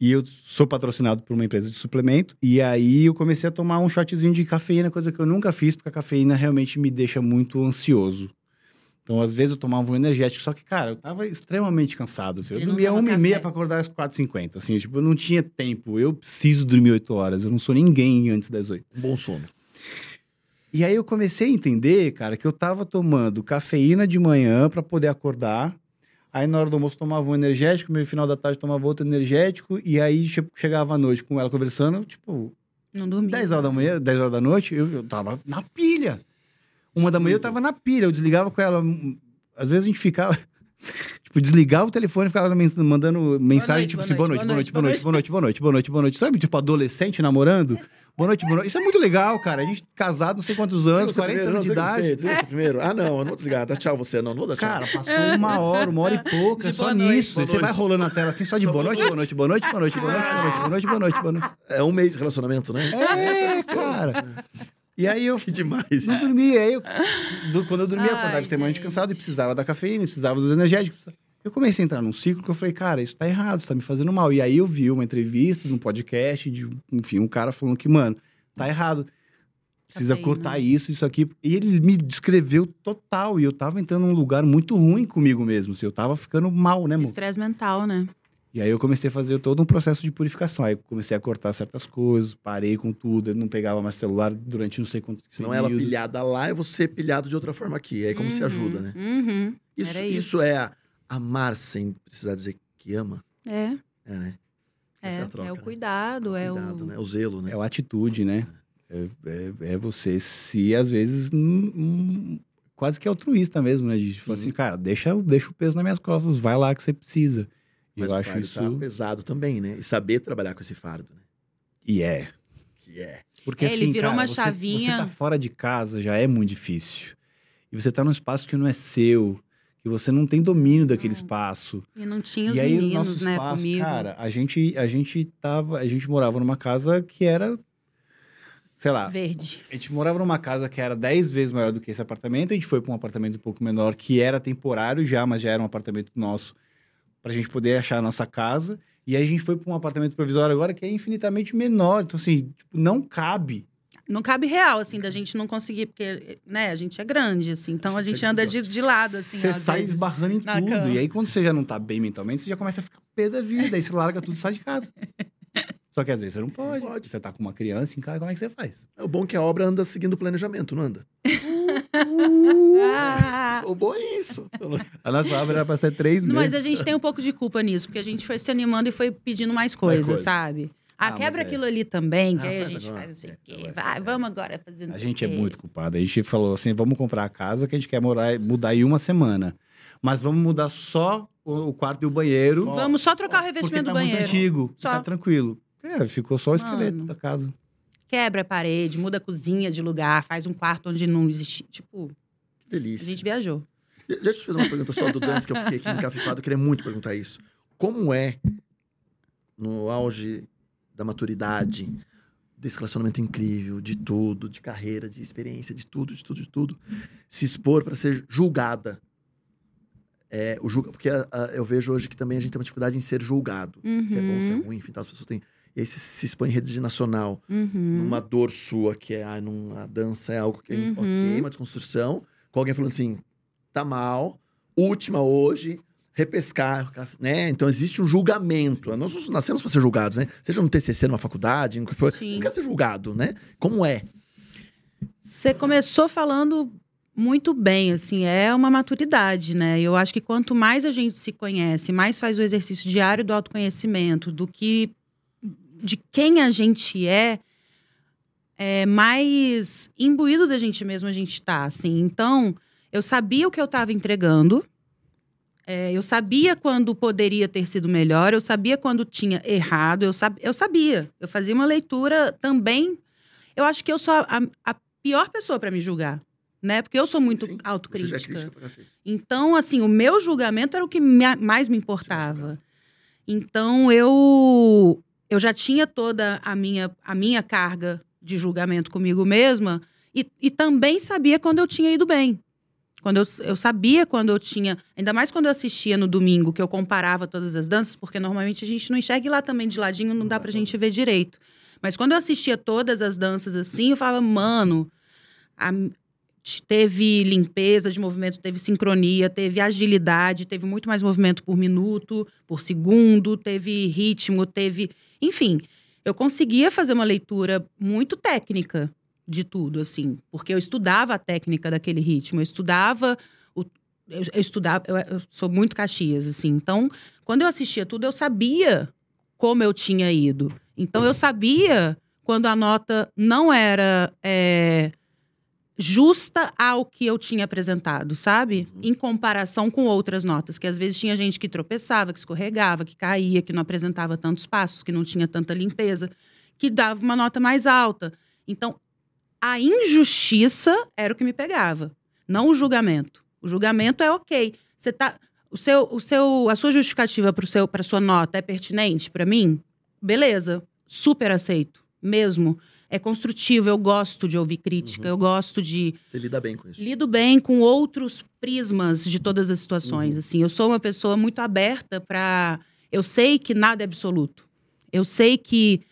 E eu sou patrocinado por uma empresa de suplemento. E aí eu comecei a tomar um shotzinho de cafeína, coisa que eu nunca fiz, porque a cafeína realmente me deixa muito ansioso. Então, às vezes, eu tomava um energético, só que, cara, eu tava extremamente cansado. assim. Eu dormia uma e meia café. pra acordar às 4h50. Assim, tipo, eu não tinha tempo. Eu preciso dormir 8 horas. Eu não sou ninguém antes das 8. Um bom sono. E aí eu comecei a entender, cara, que eu tava tomando cafeína de manhã pra poder acordar. Aí na hora do almoço tomava um energético, no final da tarde tomava outro energético. E aí che- chegava à noite com ela conversando, tipo, Não dormia. 10 horas da manhã, 10 horas da noite, eu, eu tava na pilha. Uma da manhã eu tava na pilha, eu desligava com ela. Às vezes a gente ficava. Tipo, desligava o telefone e ficava mandando mensagem, tipo assim, boa noite, boa noite, boa noite, boa noite, boa noite, boa noite, boa noite. Sabe, tipo, adolescente namorando? Boa noite, boa noite. Isso é muito legal, cara. A gente casado não sei quantos anos, 40 anos de idade. Desliga você primeiro. Ah, não, eu não vou desligar. Dá tchau você, não. Não vou dar tchau. Cara, passou uma hora, uma hora e pouca, só nisso. Você vai rolando a tela assim, só de boa noite, boa noite, boa noite, boa noite, boa noite, boa noite, boa noite, boa noite. É um mês de relacionamento, né? É, cara. E aí eu [laughs] Que demais. não dormia. Aí eu, do- quando eu dormia, eu acordava extremamente gente. cansado e precisava da cafeína, precisava dos energéticos. Eu comecei a entrar num ciclo que eu falei, cara, isso tá errado, isso tá me fazendo mal. E aí eu vi uma entrevista num podcast de, enfim, um cara falando que, mano, tá errado. Precisa Cafeína. cortar isso, isso aqui. E ele me descreveu total. E eu tava entrando num lugar muito ruim comigo mesmo. assim, eu tava ficando mal, né, amor? Estresse mental, né? E aí eu comecei a fazer todo um processo de purificação. Aí eu comecei a cortar certas coisas, parei com tudo, eu não pegava mais celular durante não sei quantos Senão ela períodos. pilhada lá e você pilhado de outra forma aqui. Aí como se Uhum, ajuda, né? Uhum. Isso, isso. isso. é amar sem precisar dizer que ama. É, É, né? É, a troca, é o né? cuidado, é Cuidado, o... né? O zelo, né? É a atitude, né? É, é, é você se, às vezes, hum, hum, quase que altruísta mesmo, né? De falar Sim. assim, cara, deixa, deixa o peso nas minhas costas, vai lá que você precisa. E Mas eu o acho fardo isso... tá pesado também, né? E saber trabalhar com esse fardo, né? E é. Que é. Porque, É, ele assim, virou cara, uma você- chavinha. Você tá fora de casa já é muito difícil. E você tá num espaço que não é seu, que você não tem domínio daquele Não. espaço. E não tinha os e aí, o meninos, nosso né, espaço, comigo. cara, a gente, a gente tava, a gente morava numa casa que era, sei lá, Verde. a gente morava numa casa que era 10 vezes maior do que esse apartamento, a gente foi para um apartamento um pouco menor, que era temporário já, mas já era um apartamento nosso, pra gente poder achar a nossa casa. E aí a gente foi para um apartamento provisório agora que é infinitamente menor. Então, assim, tipo, não cabe. Não cabe real, assim, da gente não conseguir, porque, né, a gente é grande, assim. Então a A gente gente é anda de, de lado, assim. Você sai vezes. esbarrando em tudo. cama. E aí, quando você já não tá bem mentalmente, você já começa a ficar pé da vida. aí você larga tudo e sai de casa. [laughs] Só que às vezes você não pode. pode. Você tá com uma criança em casa, como é que você faz? É o bom que a obra anda seguindo o planejamento, não anda? [laughs] O bom é isso. [laughs] A nossa obra era pra ser três Não, meses. Mas a gente tem um pouco de culpa nisso, porque a gente foi se animando e foi pedindo mais coisas, coisa. sabe? Ah, Ah, quer é. aquilo ali também, que Ah, aí a gente agora. faz não o É, quê. vai, vai. vamos agora fazer não A gente é muito culpado. A gente falou assim: vamos comprar a casa que a gente quer morar, mudar em uma semana. Mas vamos mudar só o o quarto e o banheiro. Só. Vamos só trocar o porque revestimento tá do banheiro. muito antigo. Só. Tá tranquilo. É, ficou só o esqueleto Mano. da casa. Quebra a parede, muda a cozinha de lugar, faz um quarto onde não existe. Tipo, Que a delícia. gente viajou. De- Deixa eu te fazer uma pergunta só do dance, que eu fiquei aqui [laughs] encafifado. Eu queria muito perguntar isso. Como é, no auge da maturidade, desse relacionamento incrível, de tudo, de carreira, de experiência, de tudo, de tudo, de tudo, se expor para ser julgada? É, o julga, porque a- a- eu vejo hoje que também a gente tem uma dificuldade em ser julgado. Se é bom, se é Uhum. ruim, enfim, tá, as pessoas têm. E aí você se expõe em rede nacional Uhum. numa dor sua, que é ah, num- a dança é algo que é Uhum. ok, uma desconstrução, com alguém falando assim, tá mal, última hoje, repescar, né? Então existe um julgamento. Nós nascemos para ser julgados, né? Seja no TCC, numa faculdade, no que for, Sim. você quer ser julgado, né? Como é? Você começou falando muito bem, assim, é uma maturidade, né? Eu acho que quanto mais a gente se conhece, mais faz o exercício diário do autoconhecimento, do que de quem a gente é, é mais imbuído da gente mesmo a gente tá, assim. Então, eu sabia o que eu estava entregando, é, eu sabia quando poderia ter sido melhor, eu sabia quando tinha errado, eu, sab, eu sabia. Eu fazia uma leitura também. Eu acho que eu sou a, a pior pessoa para me julgar, né? Porque eu sou muito Sim, é autocrítica. cacete. Então, assim, o meu julgamento era o que me- mais me importava. Então, eu eu já tinha toda a minha, a minha carga de julgamento comigo mesma e, e também sabia quando eu tinha ido bem. Quando eu, eu sabia quando eu tinha. Ainda mais quando eu assistia no domingo, que eu comparava todas as danças, porque normalmente a gente não enxerga e lá também de ladinho, não dá pra gente ver direito. Mas quando eu assistia todas as danças assim, eu falava, mano, a- teve limpeza de movimento, teve sincronia, teve agilidade, teve muito mais movimento por minuto, por segundo, teve ritmo, teve. Enfim, eu conseguia fazer uma leitura muito técnica de tudo, assim, porque eu estudava a técnica daquele ritmo, eu estudava. O, eu, eu estudava, eu, eu sou muito Caxias, assim. Então, quando eu assistia tudo, eu sabia como eu tinha ido. Então, eu sabia quando a nota não era. é, justa ao que eu tinha apresentado, sabe? Em comparação com outras notas, que às vezes tinha gente que tropeçava, que escorregava, que caía, que não apresentava tantos passos, que não tinha tanta limpeza, que dava uma nota mais alta. Então, a injustiça era o que me pegava, não o julgamento. O julgamento é ok. Você tá o seu, o seu, a sua justificativa para seu, para sua nota é pertinente para mim? Beleza, super aceito, mesmo. É construtivo, eu gosto de ouvir crítica, eu gosto de Você lida bem com isso. lido bem com outros prismas de todas as situações. Uhum. Assim, eu sou uma pessoa muito aberta para. Eu sei que nada é absoluto. Eu sei que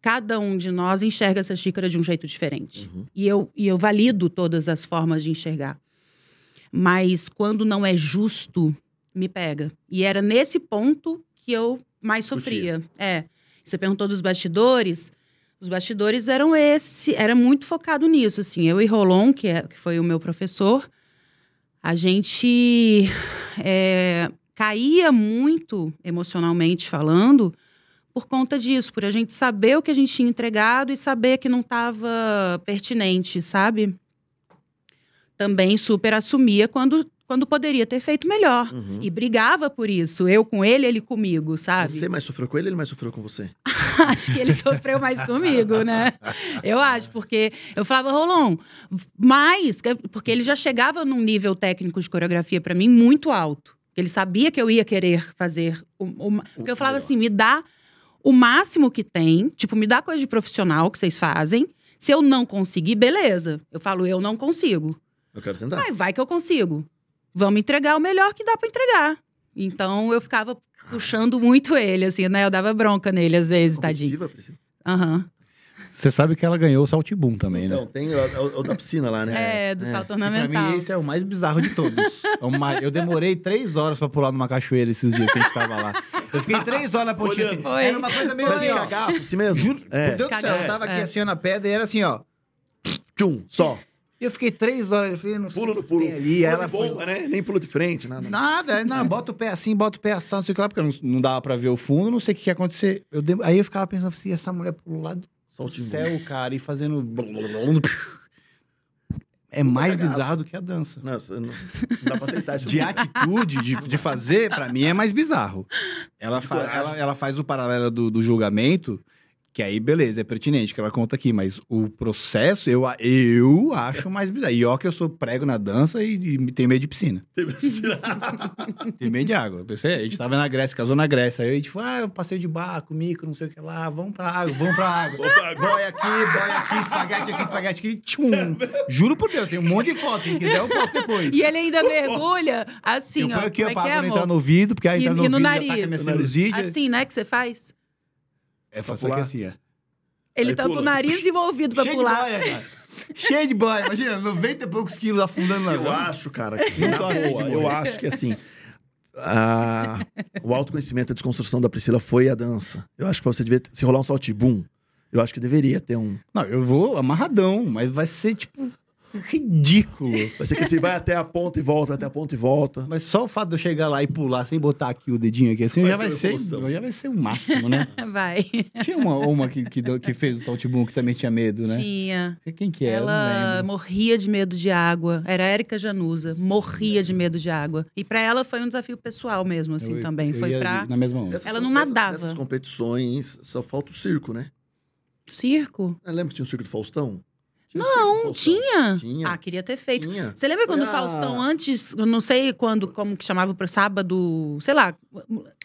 cada um de nós enxerga essa xícara de um jeito diferente. Uhum. E, eu, e eu valido todas as formas de enxergar. Mas quando não é justo, me pega. E era nesse ponto que eu mais sofria. É. Você perguntou dos bastidores. Os bastidores eram esse, era muito focado nisso, assim. Eu e Rolon, que, é, que foi o meu professor, a gente é, caía muito emocionalmente falando por conta disso, por a gente saber o que a gente tinha entregado e saber que não estava pertinente, sabe? Também super assumia quando, quando poderia ter feito melhor. Uhum. E brigava por isso. Eu com ele, ele comigo, sabe? Você mais sofreu com ele, ele mais sofreu com você? [laughs] acho que ele sofreu mais comigo, né? Eu acho, porque eu falava, Rolon, mais, porque ele já chegava num nível técnico de coreografia pra mim muito alto. Ele sabia que eu ia querer fazer. O, o- porque eu falava assim: me dá o máximo que tem, tipo, me dá coisa de profissional que vocês fazem. Se eu não conseguir, beleza. Eu falo, eu não consigo. Eu quero tentar. Mas vai que eu consigo. Vamos entregar o melhor que dá pra entregar. Então eu ficava puxando muito ele, assim, né? Eu dava bronca nele às vezes, tadinho. Aham. Você sabe que ela ganhou o Saltibum também, Então, né? tem o, o- o da piscina lá, né? É, do salto Pra ornamental. mim, esse é o mais bizarro de todos. É Eu demorei três horas pra pular numa cachoeira esses dias que a gente tava lá. Eu fiquei três horas na pontinha assim. Foi. Era uma coisa meio assim, ó. cagaço, assim mesmo? Juro, É. por Deus do céu, eu tava aqui é. assim ó, na pedra e era assim, ó. Tchum, só. E eu fiquei três horas, eu falei, não sei Pulo no pulo. ali. Pulo ela de foi... bomba, né? Nem pulo de frente, nada. Nada, não, [laughs] bota o pé assim, bota o pé assim, não sei o que lá, porque não, não dava pra ver o fundo, não sei o que ia acontecer. Eu dem- Aí eu ficava pensando assim, essa mulher pro lado do céu, cara, e fazendo... É mais bizarro do que a dança. Nossa, não, não dá pra aceitar isso. De atitude, de, de fazer, pra mim é mais bizarro. Ela, fa- ela, ela faz o paralelo do, do julgamento, Que aí, beleza, é pertinente que ela conta aqui, mas o processo eu, eu acho mais bizarro. E ó, que eu sou prego na dança e, e tenho medo de piscina. [laughs] tenho medo de água. Eu pensei, a gente tava na Grécia, casou na Grécia. Aí a gente falou, ah, eu passei de barco, micro, não sei o que lá, vamos pra água, vamos pra água. boy aqui, boy aqui, espaguete aqui, espaguete aqui. Tchum. Juro por Deus, tem um monte de foto. Quem quiser, eu posto depois. E ele ainda mergulha assim, eu ó. aqui, como ó, é pra que é, água não entrar no ouvido, porque aí E- entra no e no ouvido, nariz. ataca minha No nariz. sinusite. Assim, né, que você faz? É, aqui assim, ó. Ele Aí tampa pula. o nariz e o ouvido pra Cheio pular. de boia, cara. Cheio de boia. Imagina, 90 e poucos quilos afundando na Eu acho, cara, que, na boa, eu acho que assim. a- o autoconhecimento e a desconstrução da Priscila foi a dança. Eu acho que pra você devia ter- se rolar um saltibum, eu acho que deveria ter um. Não, eu vou amarradão, mas vai ser, tipo, ridículo. Vai ser que você vai até a ponta e volta, até a ponta e volta. Mas só o fato de eu chegar lá e pular sem botar aqui o dedinho aqui assim, Vai já ser vai ser, já vai ser o máximo, né? [laughs] Vai. Tinha uma, uma que, que, que fez o Taltibum que também tinha medo, né? Tinha. Quem que era? Ela morria de medo de água. Era a Érica Januza. Morria de medo de água. E pra ela foi um desafio pessoal mesmo, assim, Eu- também. eu Foi ia pra Na mesma onda. Essas- Ela não essas- nadava. Nessas competições, só falta o circo, né? circo. Lembra que tinha o circo do Faustão? Tinha Não, tinha. Tinha. Ah, queria ter feito. Tinha. Você lembra quando o Olha- Faustão, antes, eu não sei quando, como que chamava pro sábado, sei lá,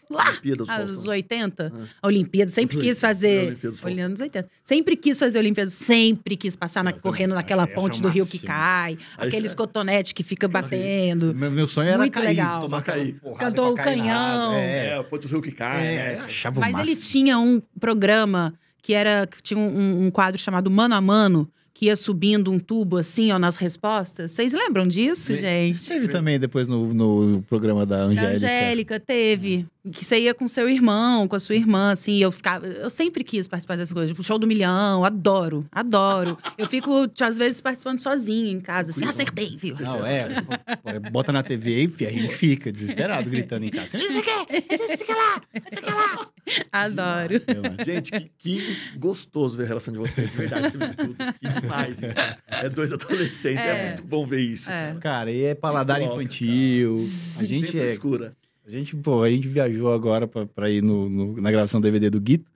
lá, Olimpíadas anos Faustão. 80, Ah. a Olimpíada, sempre quis É, fazer. Olimpíadas. Olhando anos 80. Sempre quis fazer Olimpíada, sempre quis passar na- também. correndo naquela é ponte do rio que cai, Aí aqueles você- cotonetes que fica batendo. Meu, meu sonho era Muito cair, legal. tomar cair. porradas Cantou o canhão. É, É, o ponto do rio que cai, é, né? achava o Mas ele tinha um programa que era que tinha um, um quadro chamado Mano a Mano, que ia subindo um tubo assim, ó, nas respostas. Vocês lembram disso, gente? Teve também depois no, no programa da Da Angélica. Angélica, teve. Que você ia com seu irmão, com a sua irmã, assim. Eu ficava. Eu sempre quis participar dessas coisas. Tipo, show do milhão, adoro, adoro. Eu fico, às vezes, participando sozinha em casa, assim, acertei, viu? Não, é. pô, Bota na TV e a gente fica desesperado gritando em casa. Isso aqui, isso aqui lá, isso aqui lá. Adoro. Gente, que, que gostoso ver a relação de vocês, de verdade, acima de tudo. Que demais isso. É dois adolescentes, é, É. muito bom ver isso. É. Cara, e é paladar louco, infantil. A Sem gente é. frescura. A gente, pô, a gente viajou agora pra, pra ir no, no- na gravação do DVD do Guito.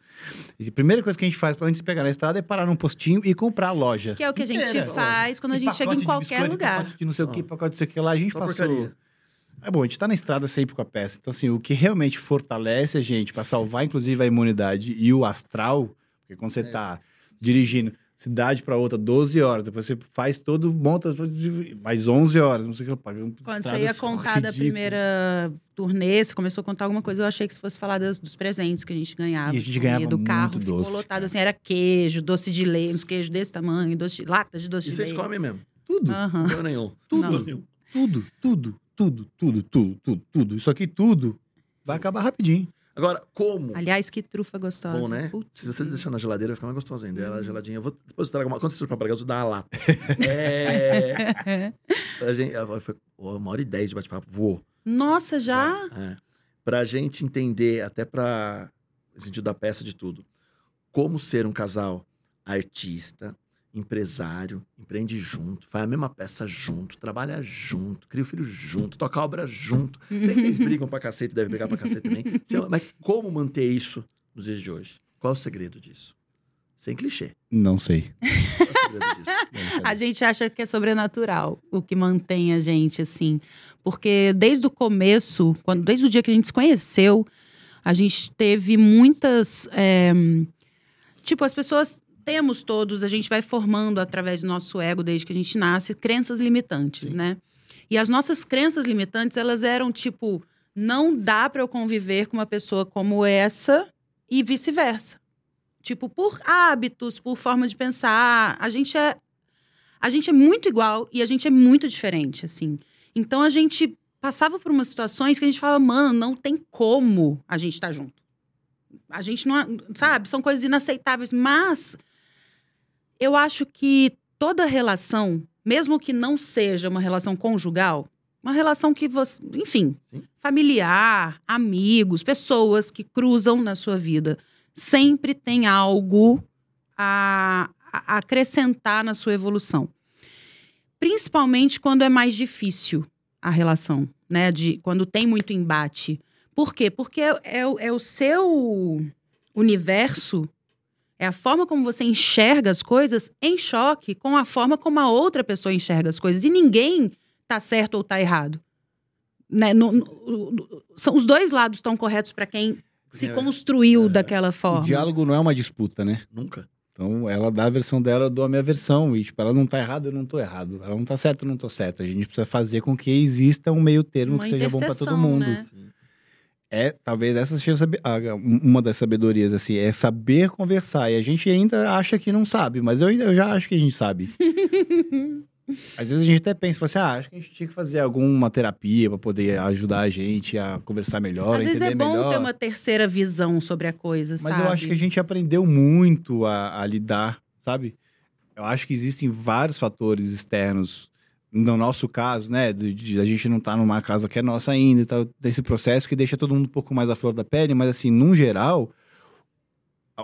E a primeira coisa que a gente faz pra antes de pegar na estrada é parar num postinho e comprar a loja. Que é o que a gente Inteira. faz quando a gente chega em qualquer biscoito, lugar. Pacote de não sei o que, Ah. pacote de não sei o que lá. A gente Só passou. porcaria. É bom, a gente tá na estrada sempre com a peça. Então, assim, o que realmente fortalece a gente pra salvar, inclusive, a imunidade e o astral, porque quando você É. tá dirigindo cidade pra outra 12 horas, depois você faz todo, monta mais 11 horas, não sei o que, pagando Quando você ia contar da ridículas. primeira turnê, você começou a contar alguma coisa, eu achei que você fosse falar das- dos presentes que a gente ganhava. E a gente ganhava do carro muito ficou doce, lotado, assim, era queijo, doce de leite, uns queijos desse tamanho, doce de, lata de doce E de vocês leite. comem mesmo? Tudo, Aham. Não nenhum. Tudo. Não. Nenhum. tudo, tudo, tudo, tudo, tudo, tudo, tudo. Isso aqui tudo vai acabar rapidinho. Agora, como? Aliás, que trufa gostosa. Bom, né? Putz, Se você deixar na geladeira, vai ficar mais gostoso ainda. Ela é Hum. geladinha. Eu vou, depois eu trago uma. Quando você for pra Bragança, eu dar uma lata. [laughs] É. pra gente, foi uma hora e dez de bate-papo. Voou. Nossa, já? É. Pra gente entender, até pra no sentido da peça de tudo, como ser um casal artista, empresário, empreende junto, faz a mesma peça junto, trabalha junto, cria o filho junto, toca a obra junto. Sei que vocês [laughs] brigam pra cacete, devem brigar pra cacete também. Mas como manter isso nos dias de hoje? Qual é o segredo disso? Sem clichê. Não sei. Qual é o segredo disso? [laughs] A gente acha que é sobrenatural o que mantém a gente, assim. Porque desde o começo, quando, desde o dia que a gente se conheceu, a gente teve muitas. é, tipo, as pessoas. Temos todos, a gente vai formando através do nosso ego desde que a gente nasce, crenças limitantes, Sim. né? E as nossas crenças limitantes, elas eram tipo: não dá para eu conviver com uma pessoa como essa e vice-versa. Tipo, por hábitos, por forma de pensar, a gente é a gente é muito igual e a gente é muito diferente, assim. Então a gente passava por umas situações que a gente fala, mano, não tem como a gente estar junto. A gente não, sabe, são coisas inaceitáveis, mas eu acho que toda relação, mesmo que não seja uma relação conjugal, uma relação que você, enfim, Sim. familiar, amigos, pessoas que cruzam na sua vida, sempre tem algo a, a acrescentar na sua evolução. Principalmente quando é mais difícil a relação, né? De, quando tem muito embate. Por quê? Porque é, é é o seu universo É a forma como você enxerga as coisas em choque com a forma como a outra pessoa enxerga as coisas. E ninguém tá certo ou tá errado. Né? No- no- são, os dois lados estão corretos para quem se É, construiu é. daquela O forma. diálogo não é uma disputa, né? Nunca. Então, ela dá a versão dela, eu dou a minha versão. E, tipo, ela não tá errada, eu não tô errado. Ela não tá certa, eu não tô certo. A gente precisa fazer com que exista um meio termo Uma que seja bom pra todo mundo. né? É, talvez essa seja uma das sabedorias, assim, é saber conversar. E a gente ainda acha que não sabe, mas eu, ainda, eu já acho que a gente sabe. [laughs] Às vezes a gente até pensa, assim, ah, acho que a gente tinha que fazer alguma terapia pra poder ajudar a gente a conversar melhor, Às vezes é bom melhor. ter uma terceira visão sobre a coisa, Mas sabe? eu acho que a gente aprendeu muito a, a lidar, sabe? Eu acho que existem vários fatores externos, no nosso caso, né? De, de a gente não tá numa casa que é nossa ainda e tal, desse processo que deixa todo mundo um pouco mais à flor da pele, mas assim, num geral,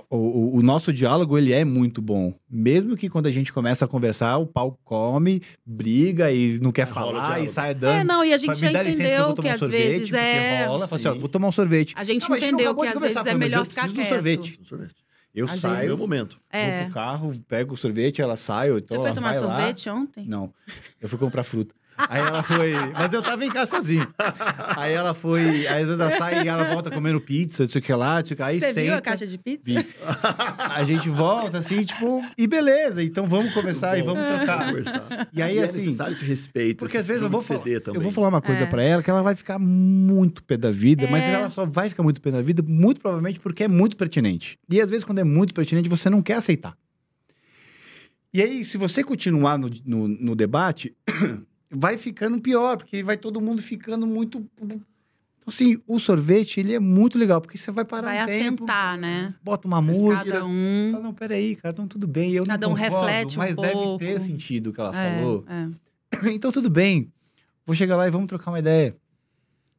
o, o- o nosso diálogo, ele é muito bom. Mesmo que quando a gente começa a conversar, o pau come, briga e não quer falar e sai dando. É, não, e a gente já "Me dá licença que eu entendeu vou que, tomar um às sorvete", vezes é. rola, fala assim, ó, vou tomar um sorvete. A gente Não, entendeu que às vezes é melhor ficar quieto. sorvete. Um sorvete. Eu Às saio, vezes- Meu momento. Vou É. pro carro, pego o sorvete, ela sai, ou então Você foi tomar vai lá. sorvete ontem? Não, eu fui comprar fruta. Aí ela foi. Mas eu tava em casa sozinho. Aí ela foi. Aí às vezes ela sai e ela volta comendo pizza, não sei o que lá, sei. Aí Você senta, viu a caixa de pizza? Vi. A gente volta assim, tipo, e beleza, então vamos conversar e vamos trocar. Conversar. E aí, E é assim. necessário esse respeito. Porque esse às vezes eu vou, falar, eu vou falar uma coisa É. pra ela que ela vai ficar muito pé da vida, mas É. ela só vai ficar muito pé da vida, muito provavelmente porque é muito pertinente. E às vezes, quando é muito pertinente, você não quer aceitar. E aí, se você continuar no, no, no debate, vai ficando pior, porque vai todo mundo ficando muito. Então, assim, o sorvete, ele é muito legal, porque você vai parar Vai um tempo, assentar, né? bota uma Mas música. Cada um. Fala, não, peraí, cara, então tudo bem. Eu Cada não um concordo, reflete um mas deve pouco. ter sentido o que ela É, falou. é. [clears throat] Então tudo bem. Vou chegar lá e vamos trocar uma ideia.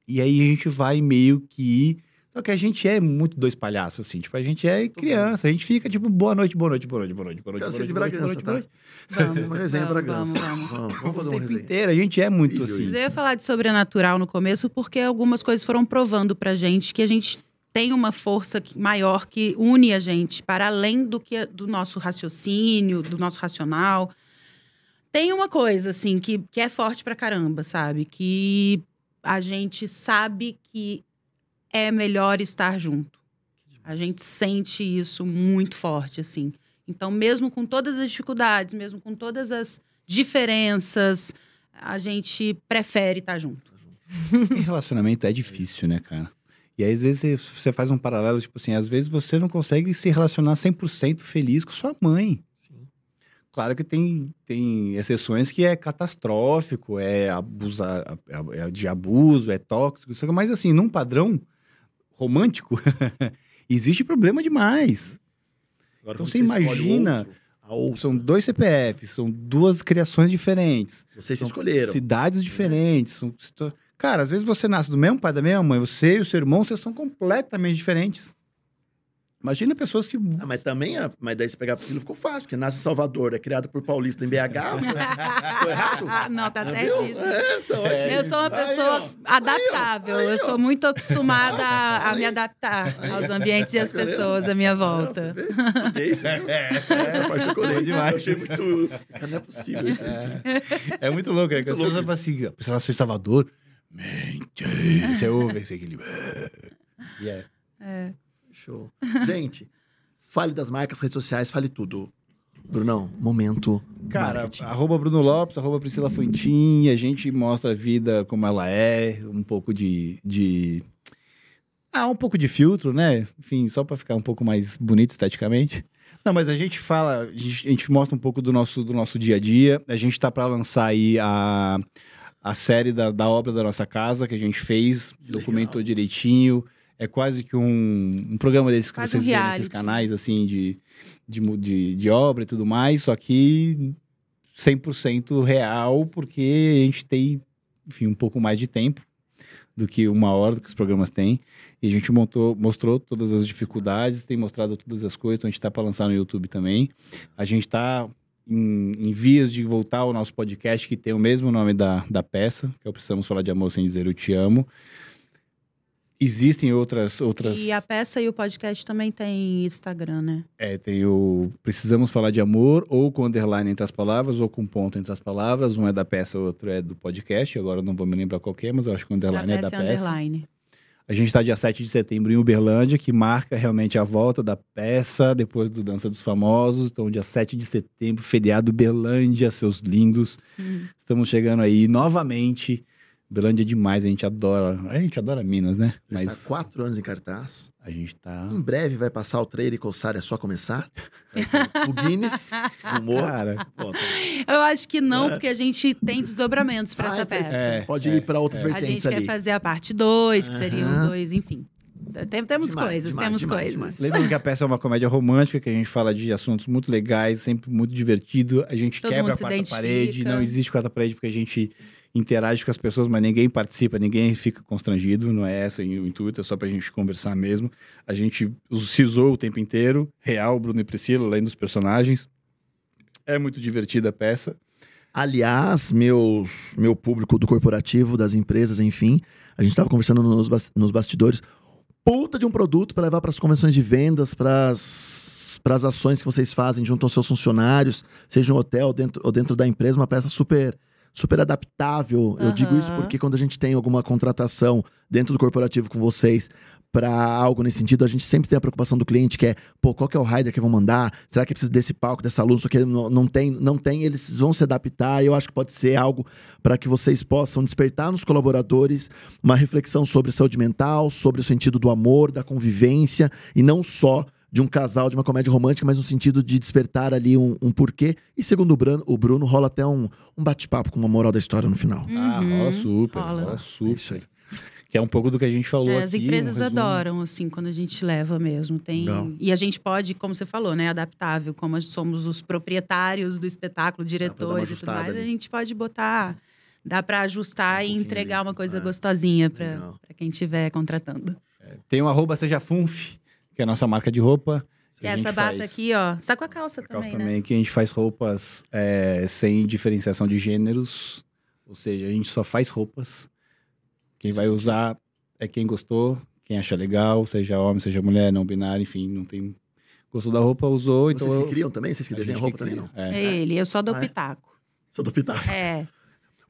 E aí a gente vai meio que. Só que a gente é muito dois palhaços, assim. Tipo, a gente é criança. A gente fica tipo, boa noite, boa noite, boa noite, boa noite, boa noite. Quero ser de Bragança, noite, Vamos, Uma resenha vamos, Bragança. vamos, vamos. Vamos, fazer uma resenha. inteiro. A gente é muito assim. Eu ia falar de sobrenatural no começo, porque algumas coisas foram provando pra gente que a gente tem uma força maior que une a gente, para além do que do nosso raciocínio, do nosso racional. Tem uma coisa, assim, que, que é forte pra caramba, sabe? Que a gente sabe que é melhor estar junto. A gente sente isso muito forte, assim. Então, mesmo com todas as dificuldades, mesmo com todas as diferenças, a gente prefere estar junto. Porque relacionamento é difícil, né, cara? E aí, às vezes, você- faz um paralelo, tipo assim, às vezes você não consegue se relacionar 100% feliz com sua mãe. Sim. Claro que tem, tem exceções que é catastrófico, é, abusa, é, é de abuso, é tóxico, isso, mas assim, num padrão romântico, [laughs] existe problema demais. Agora, Então você escolhe imagina- outro, São dois CPFs, são duas criações diferentes. vocês se escolheram. Cidades diferentes. são Cara, às vezes você nasce do mesmo pai, da mesma mãe, você e o seu irmão, vocês são completamente diferentes. Imagina pessoas que. Ah, mas também, a- mas daí se pegar a Priscila ficou fácil, porque nasce em Salvador, é criado por paulista em BH. Tô errado? [laughs] Não, tá certíssimo. É, então, aqui. Eu sou uma Aí, pessoa ó. adaptável. Aí. Eu sou muito acostumada a, a Aí. me adaptar Aí. aos ambientes e às Tá pessoas à minha Nossa, volta. vê? Estudei, você viu? [laughs] Essa parte eu colei É demais. Eu achei muito... [laughs] Cara, não é possível isso. É muito louco, né? Que as pessoas falam assim, a pessoa nasceu em Salvador. Mente. Você ouve esse aquele. E é. Show. [laughs] Gente, fale das marcas, redes sociais, fale tudo. Brunão, momento Cara, marketing. arroba Bruno Lopes, arroba Priscila Fontin, a gente mostra a vida como ela é, um pouco de. de... Ah, um pouco de filtro, né? Enfim, só pra ficar um pouco mais bonito esteticamente. Não, mas a gente fala, a gente, a gente mostra um pouco do nosso, do nosso dia a dia. A gente tá pra lançar aí a, a série da, da obra da nossa casa que a gente fez, documentou direitinho. É quase que um, um programa desses que Quase um vocês veem nesses canais, assim, de, de, de, de obra e tudo mais, só que 100% real, porque a gente tem, enfim, um pouco mais de tempo do que uma hora do que os programas têm. E a gente montou, mostrou todas as dificuldades, tem mostrado todas as coisas, então a gente está para lançar no YouTube também. A gente está em, em vias de voltar ao nosso podcast, que tem o mesmo nome da, da peça, que é o Precisamos Falar de Amor Sem Dizer Eu Te Amo. Existem outras. outras... E a peça e o podcast também tem Instagram, né? É, tem o Precisamos Falar de Amor, ou com underline entre as palavras, ou com ponto entre as palavras. Um é da peça, o outro é do podcast. Agora eu não vou me lembrar qual que é, mas eu acho que o underline da é da peça peça. underline. A gente está dia 7 de setembro em Uberlândia, que marca realmente a volta da peça depois do Dança dos Famosos. Então, dia 7 de setembro, feriado Uberlândia, seus lindos. Hum. Estamos chegando aí novamente. Uberlândia é demais, a gente adora. A gente adora Minas, né? Já Mas está há quatro anos em cartaz. a gente tá. Em breve vai passar o trailer e coçar, é só começar. [laughs] o Guinness, o humor. Cara, tá. Eu acho que não, É. porque a gente tem desdobramentos para Ah, essa tem- peça. É, Pode é, ir para outras é. A vertentes gente ali. quer fazer a parte 2, que seriam os dois, enfim. Tem- temos Demais, coisas, demais, temos demais, coisas. demais. Lembrando que a peça é uma comédia romântica, que a gente fala de assuntos muito legais, sempre muito divertido. A gente Todo quebra a quarta parede, não existe quarta parede porque a gente interage com as pessoas, mas ninguém participa, ninguém fica constrangido, não é essa o intuito, é só pra gente conversar mesmo. A gente se o tempo inteiro, real, Bruno e Priscila, além dos personagens. É muito divertida a peça. Aliás, meus, meu público do corporativo, das empresas, enfim, a gente estava conversando nos, nos bastidores. Puta de um produto para levar para as convenções de vendas, para as ações que vocês fazem junto aos seus funcionários, seja um hotel dentro, ou dentro da empresa, uma peça super super adaptável. Eu digo isso porque quando a gente tem alguma contratação dentro do corporativo com vocês para algo nesse sentido, a gente sempre tem a preocupação do cliente, que é, pô, qual que é o rider que vão mandar? Será que é preciso desse palco, dessa luz? Só que não, não tem, não tem, eles vão se adaptar. E eu acho que pode ser algo para que vocês possam despertar nos colaboradores uma reflexão sobre saúde mental, sobre o sentido do amor, da convivência, e não só de um casal, de uma comédia romântica, mas no sentido de despertar ali um, um porquê. E segundo o Bruno, o Bruno rola até um, um bate-papo com uma moral da história no final. Ah, Uhum, rola super, rola. rola, É super. isso aí. Que é um pouco do que a gente falou É, aqui. as um empresas resumo. adoram, assim, quando a gente leva mesmo. Tem... E a gente pode, como você falou, né, adaptável, como somos os proprietários do espetáculo, diretores e tudo mais, a ali. gente pode botar. Dá pra ajustar Um e entregar uma coisa É, gostosinha pra quem estiver contratando. Tem o arroba Seja Funf, que é a nossa marca de roupa. que E a essa gente bata faz- aqui, ó. Tá com a calça a calça também, né? também, que a gente faz roupas é, sem diferenciação de gêneros. Ou seja, a gente só faz roupas. Quem vai usar é quem gostou, quem acha legal, seja homem, seja mulher, não binário, enfim, não tem. Gostou da roupa, usou, então. Vocês que eu- criam também? Vocês que a desenham roupa que também, não? É É. ele, eu só dou Ah, é? pitaco. Sou do Pitaco. É.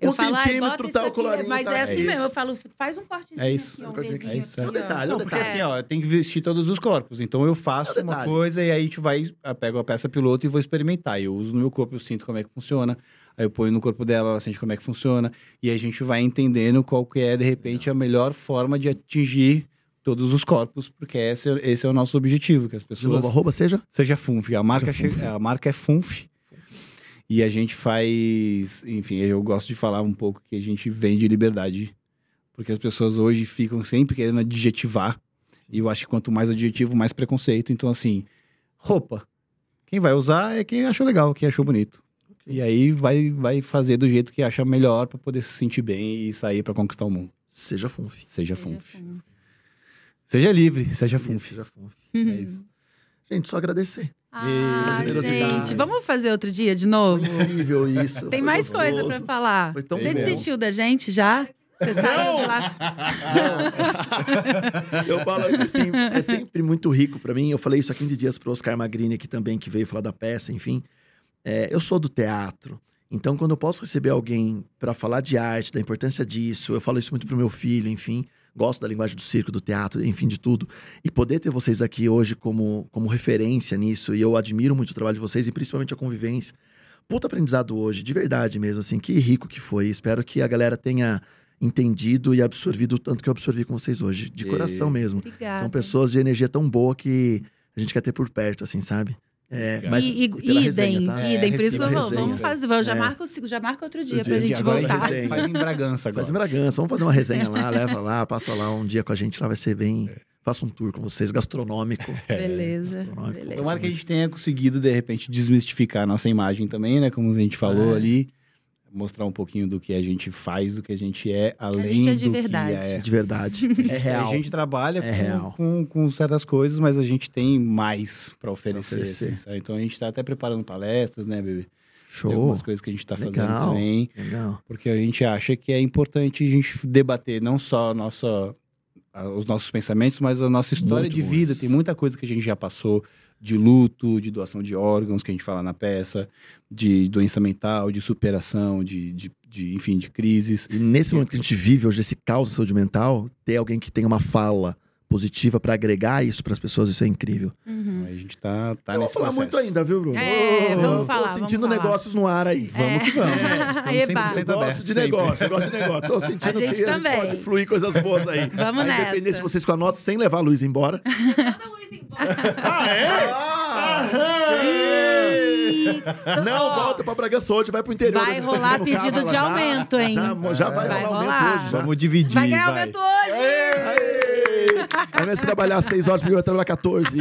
Um falo, "Ai, centímetro, bota tá, isso o colarinho, aqui", Mas tá. é assim É isso. mesmo, eu falo, faz um cortezinho É isso. aqui, um É um aqui. É isso, é o detalhe, é o Não, porque detalhe. assim, ó, tem que vestir todos os corpos. Então eu faço É uma coisa e aí a gente vai, eu pego a peça piloto e vou experimentar. Eu uso no meu corpo, eu sinto como é que funciona. Aí eu ponho no corpo dela, ela sente como é que funciona. E a gente vai entendendo qual que é, de repente, a melhor forma de atingir todos os corpos, porque esse, é- esse é o nosso objetivo, que as De pessoas... novo, arroba seja? Seja Funf. A marca, Seja Funf. a marca é Funf. E a gente faz. Enfim, eu gosto de falar um pouco que a gente vende liberdade. Porque as pessoas hoje ficam sempre querendo adjetivar. E eu acho que quanto mais adjetivo, mais preconceito. Então, assim, roupa. Quem vai usar é quem achou legal, quem achou bonito. E aí vai, vai fazer do jeito que acha melhor para poder se sentir bem e sair para conquistar o mundo. Seja Funf. Seja Seja Funf. Funf. Seja livre, seja Funf. Seja Funf. É isso. [laughs] Gente, só agradecer. Ah, gente, vamos fazer outro dia de novo? Foi incrível isso. Tem mais coisa gostoso. pra falar. Foi tão Você bom. desistiu da gente já? Você saiu de lá? [laughs] Eu falo assim, é sempre muito rico pra mim. Eu falei isso há 15 dias pro Oscar Magrini aqui também, que veio falar da peça, enfim. É, eu sou do teatro. Então, quando eu posso receber alguém pra falar de arte, da importância disso, eu falo isso muito pro meu filho, enfim. Gosto da linguagem do circo, do teatro, enfim, de tudo. E poder ter vocês aqui hoje como, como referência nisso, e eu admiro muito o trabalho de vocês, e principalmente a convivência. Puta aprendizado hoje, de verdade mesmo, assim, que rico que foi. Espero que a galera tenha entendido e absorvido o tanto que eu absorvi com vocês hoje. De E- coração mesmo. Obrigada. São pessoas de energia tão boa que a gente quer ter por perto, assim, sabe? É, mas e, e, pela resenha, idem, tá? É, idem. Por isso, vamos, resenha. vamos fazer. vamos- Já, É. marca, o- já marca outro dia Outro pra dia, gente agora voltar. a gente resenha. faz em Bragança agora. Faz em Bragança, vamos fazer uma resenha lá, leva lá, passa lá um dia com a gente, lá vai ser bem. Faça um tour com vocês, gastronômico. Beleza. Gastronômico. beleza. Tomara que a gente tenha conseguido, de repente, desmistificar a nossa imagem também, né? Como a gente falou É. ali. Mostrar um pouquinho do que a gente faz, do que a gente é, além gente é de do verdade. que é. De verdade. [laughs] É real. A gente trabalha É com, real. Com, com certas coisas, mas a gente tem mais para oferecer. oferecer. assim? Então a gente tá até preparando palestras, né, bebê? Tem Show. algumas coisas que a gente tá fazendo também. Legal. Porque a gente acha que é importante a gente debater não só a nossa, a- os nossos pensamentos, mas a nossa história Muito de bom vida. Tem muita coisa que a gente já passou de luto, de doação de órgãos, que a gente fala na peça, de doença mental, de superação, de, de, de, enfim, de crises. E nesse momento que a gente vive hoje, esse caos de saúde mental, ter alguém que tem uma fala positiva pra agregar isso pras pessoas, isso é incrível. Uhum. A gente tá, tá Eu vou nesse falar processo. muito ainda, viu, Bruno? É, vamos tô falar, sentindo vamos falar. negócios no ar aí. É. que vamos. Estamos Eba. 100% Eu gosto de sempre. negócio, eu gosto de negócio. Tô sentindo A gente que também. pode fluir coisas boas aí. Vamos aí, nessa. Independente de vocês com a nossa, sem levar a Luiz embora. [laughs] Manda a luz embora. Ah, é? Não, Ó, volta pra Bragança hoje, vai pro interior. Vai tão rolar pedido carro, de já- aumento, hein? Já, já vai, Vai rolar aumento rolar. hoje. Já. Vamos dividir, Vai ganhar vai. aumento hoje! Aê! Ao invés de trabalhar 6 horas, porque vai trabalhar 14.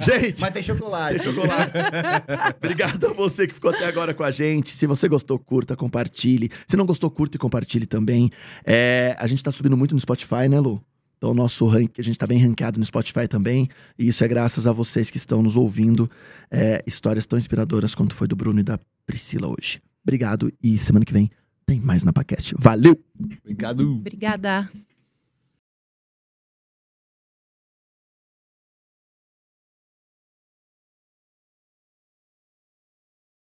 Gente, Mas tem chocolate. tem chocolate. [laughs] Obrigado a você que ficou até agora com a gente. Se você gostou, curta, compartilhe. Se não gostou, curta e compartilhe também. É, a gente tá subindo muito no Spotify, né, Lu? Então, o nosso rank, a gente tá bem ranqueado no Spotify também. E isso é graças a vocês que estão nos ouvindo. é, histórias tão inspiradoras quanto foi do Bruno e da Priscila hoje. Obrigado e semana que vem tem mais na Podcast. Valeu! Obrigado. Obrigada.